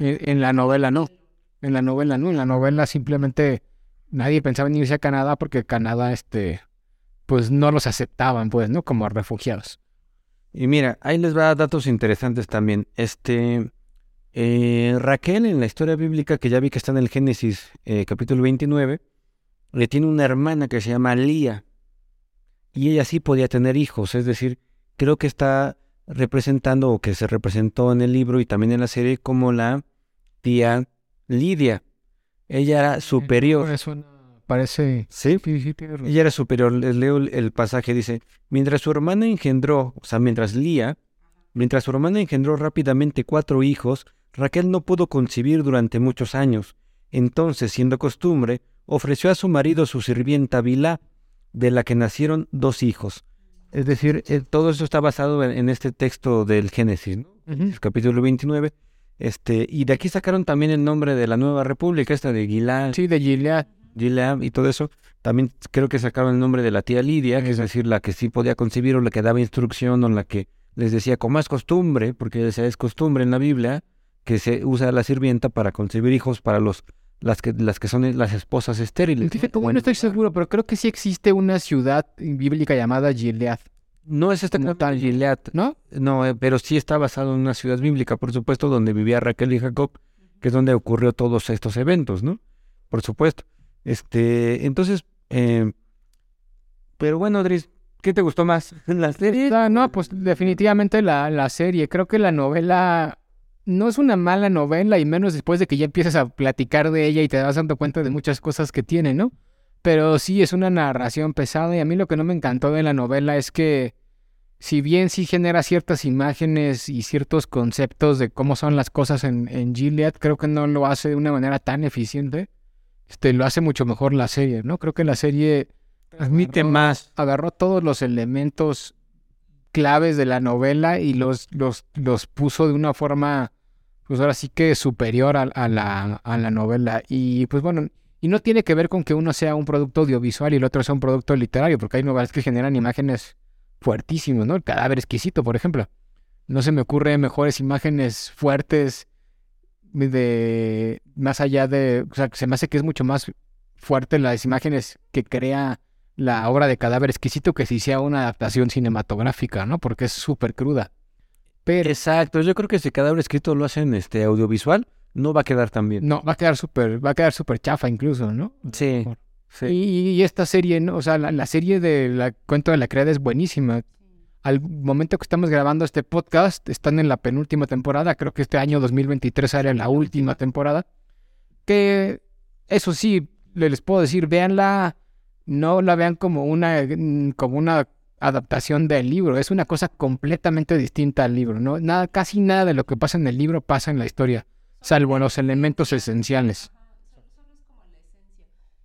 En, la novela no. En la novela no. En la novela simplemente nadie pensaba en irse a Canadá porque Canadá, este, pues no los aceptaban, pues, ¿no? Como refugiados. Y mira, ahí les va datos interesantes también. Este, eh, Raquel en la historia bíblica, que ya vi que está en el Génesis eh, capítulo 29, le tiene una hermana que se llama Lía. Y ella sí podía tener hijos, es decir, creo que está representando o que se representó en el libro y también en la serie como la tía Lidia. Ella era superior. parece. Sí, ella era superior. Les leo el, pasaje, dice, mientras su hermana engendró, o sea, mientras Lía, mientras su hermana engendró rápidamente cuatro hijos, Raquel no pudo concebir durante muchos años. Entonces, siendo costumbre, ofreció a su marido su sirvienta Bilá, de la que nacieron dos hijos. Es decir, eh, todo eso está basado en, este texto del Génesis, ¿no? El capítulo 29. Este, y de aquí sacaron también el nombre de la nueva república, esta de Gilead. Sí, de Gilead. Gilead y todo eso. También creo que sacaron el nombre de la tía Lidia, que es decir, la que sí podía concebir o la que daba instrucción o la que les decía, como es costumbre, porque es costumbre en la Biblia, que se usa la sirvienta para concebir hijos para los las que, las que son las esposas estériles. ¿no? no estoy seguro, pero creo que sí existe una ciudad bíblica llamada Gilead. No es esta tal Gilead, ¿no? No, eh, pero sí está basado en una ciudad bíblica, por supuesto, donde vivía Raquel y Jacob, que es donde ocurrió todos estos eventos, ¿no? Por supuesto. Este, entonces, eh, pero bueno, Adris, ¿qué te gustó más? ¿La serie? Ah, no, pues definitivamente la, la serie. Creo que la novela no es una mala novela y menos después de que ya empiezas a platicar de ella y te vas dando cuenta de muchas cosas que tiene, ¿no? Pero sí es una narración pesada y a mí lo que no me encantó de la novela es que si bien sí genera ciertas imágenes y ciertos conceptos de cómo son las cosas en, en Gilead, creo que no lo hace de una manera tan eficiente. Este, lo hace mucho mejor la serie, ¿no? Creo que la serie Transmite más. agarró todos los elementos claves de la novela y los, los, los puso de una forma, pues ahora sí que superior a, la, a la novela. Y pues bueno, y no tiene que ver con que uno sea un producto audiovisual y el otro sea un producto literario, porque hay novelas que generan imágenes fuertísimas, ¿no? El cadáver exquisito, por ejemplo. No se me ocurre mejores imágenes fuertes de más allá de, o sea, se me hace que es mucho más fuerte las imágenes que crea la obra de Cadáver Exquisito que si sea una adaptación cinematográfica, ¿no? Porque es súper cruda. Pero Exacto, yo creo que si cada escrito lo hacen este audiovisual, no va a quedar tan bien. no, va a quedar súper, va a quedar súper chafa incluso, ¿no? Sí. sí. Y, y esta serie, ¿no? O sea, la, la serie de la Cuento de la Criada es buenísima. Al momento que estamos grabando este podcast, están en la penúltima temporada. Creo que este año 2023 será la última temporada. Que, eso sí, le- les puedo decir, véanla, no la vean como una, como una adaptación del libro. Es una cosa completamente distinta al libro, ¿no? Nada, casi nada de lo que pasa en el libro pasa en la historia, salvo los elementos esenciales.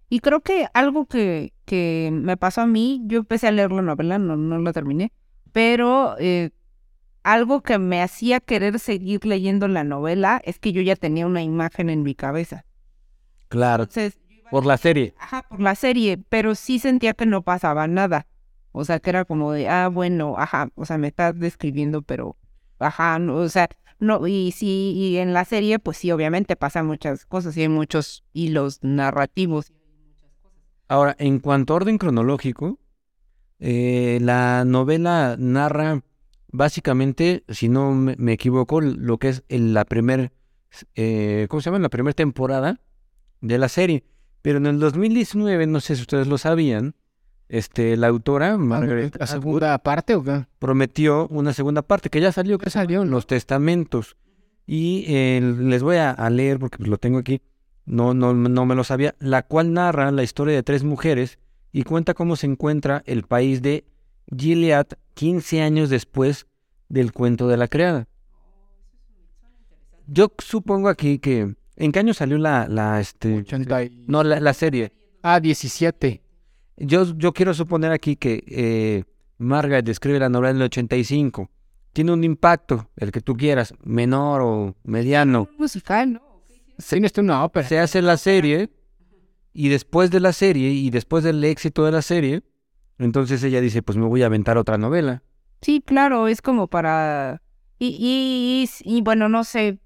Y creo que algo que, que me pasó a mí, yo empecé a leer la novela, no, no la terminé, pero eh, algo que me hacía querer seguir leyendo la novela es que yo ya tenía una imagen en mi cabeza. Claro. Entonces, Por la serie. ajá, por la serie, pero sí sentía que no pasaba nada. O sea, que era como de, ah, bueno, ajá, o sea, me estás describiendo, pero, ajá, no, o sea, no, y sí, y en la serie, pues sí, obviamente pasan muchas cosas y hay muchos hilos narrativos. Ahora, en cuanto a orden cronológico, eh, la novela narra básicamente, si no me, equivoco, lo que es en la primer, eh, ¿cómo se llama? La primera temporada de la serie. Pero en el 2019, no sé si ustedes lo sabían, este, la autora, Margaret ¿La segunda parte o qué? prometió una segunda parte que ya salió, que salió, Los Testamentos. Y eh, les voy a, a leer porque pues, lo tengo aquí. No, no, no me lo sabía. La cual narra la historia de tres mujeres y cuenta cómo se encuentra el país de Gilead 15 años después del cuento de la criada. Yo supongo aquí que. ¿En qué año salió la, la este? 80 y- No, la, la serie. Ah, 17. Yo, yo quiero suponer aquí que eh, Margaret describe la novela en el 85. Tiene un impacto, el que tú quieras, menor o mediano. Musical, ¿no? Tienes tú una ópera. Se hace la serie y después de la serie y después del éxito de la serie, entonces ella dice, pues me voy a aventar otra novela. Sí, claro, es como para... Y, y, y, y, bueno, no sé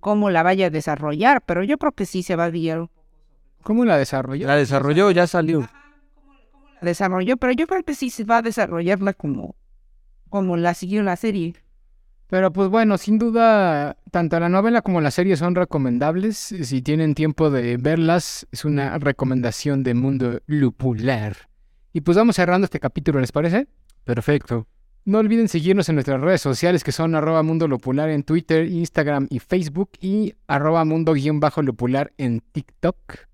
cómo la vaya a desarrollar, pero yo creo que sí se va a guiar. ¿Cómo la desarrolló? La desarrolló, ya salió. Desarrolló, pero yo creo que sí se va a desarrollarla como, como la siguió la serie. Pero pues bueno, sin duda, tanto la novela como la serie son recomendables. Si tienen tiempo de verlas, es una recomendación de Mundo Lupular. Y pues vamos cerrando este capítulo, ¿les parece? Perfecto. No olviden seguirnos en nuestras redes sociales que son arroba mundo lupular en Twitter, Instagram y Facebook y arroba mundo-lupular en TikTok.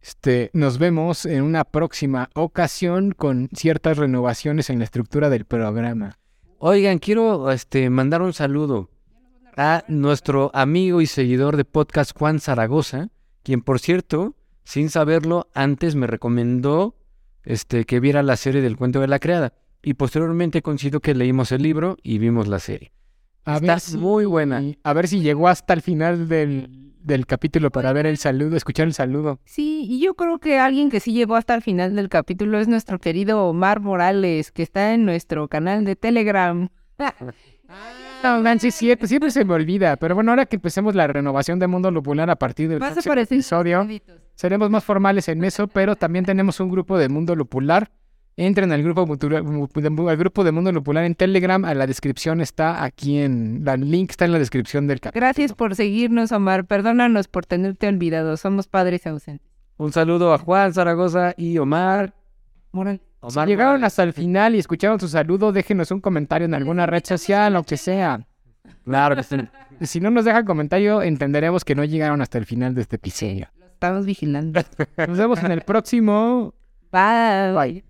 Este, nos vemos en una próxima ocasión con ciertas renovaciones en la estructura del programa. Oigan, quiero este, mandar un saludo a nuestro amigo y seguidor de podcast Juan Zaragoza, quien por cierto, sin saberlo, antes me recomendó este, que viera la serie del cuento de la criada. Y posteriormente coincido que leímos el libro y vimos la serie. A Está ver si- muy buena. A ver si llegó hasta el final del, del capítulo para ver el saludo, escuchar el saludo. Sí, y yo creo que alguien que sí llegó hasta el final del capítulo es nuestro querido Omar Morales, que está en nuestro canal de Telegram. No, Nancy, cierto, siempre se me olvida. Pero bueno, ahora que empecemos la renovación de Mundo Lupular a partir del próximo episodio, seremos más formales en eso, pero también tenemos un grupo de Mundo Lupular. Entren al grupo, de- al grupo de Mundo Lupular en Telegram. A la descripción está aquí en... La link está en la descripción del capítulo. Gracias por seguirnos, Omar. Perdónanos por tenerte olvidado. Somos padres ausentes. Un saludo a Juan Zaragoza y Omar. Morales. Si Omar llegaron Morales. hasta el final y escucharon su saludo, déjenos un comentario en alguna red social, lo que sea. Claro que sí. Si no nos dejan comentario, entenderemos que no llegaron hasta el final de este episodio. Los estamos vigilando. Nos vemos en el próximo. Bye. Bye.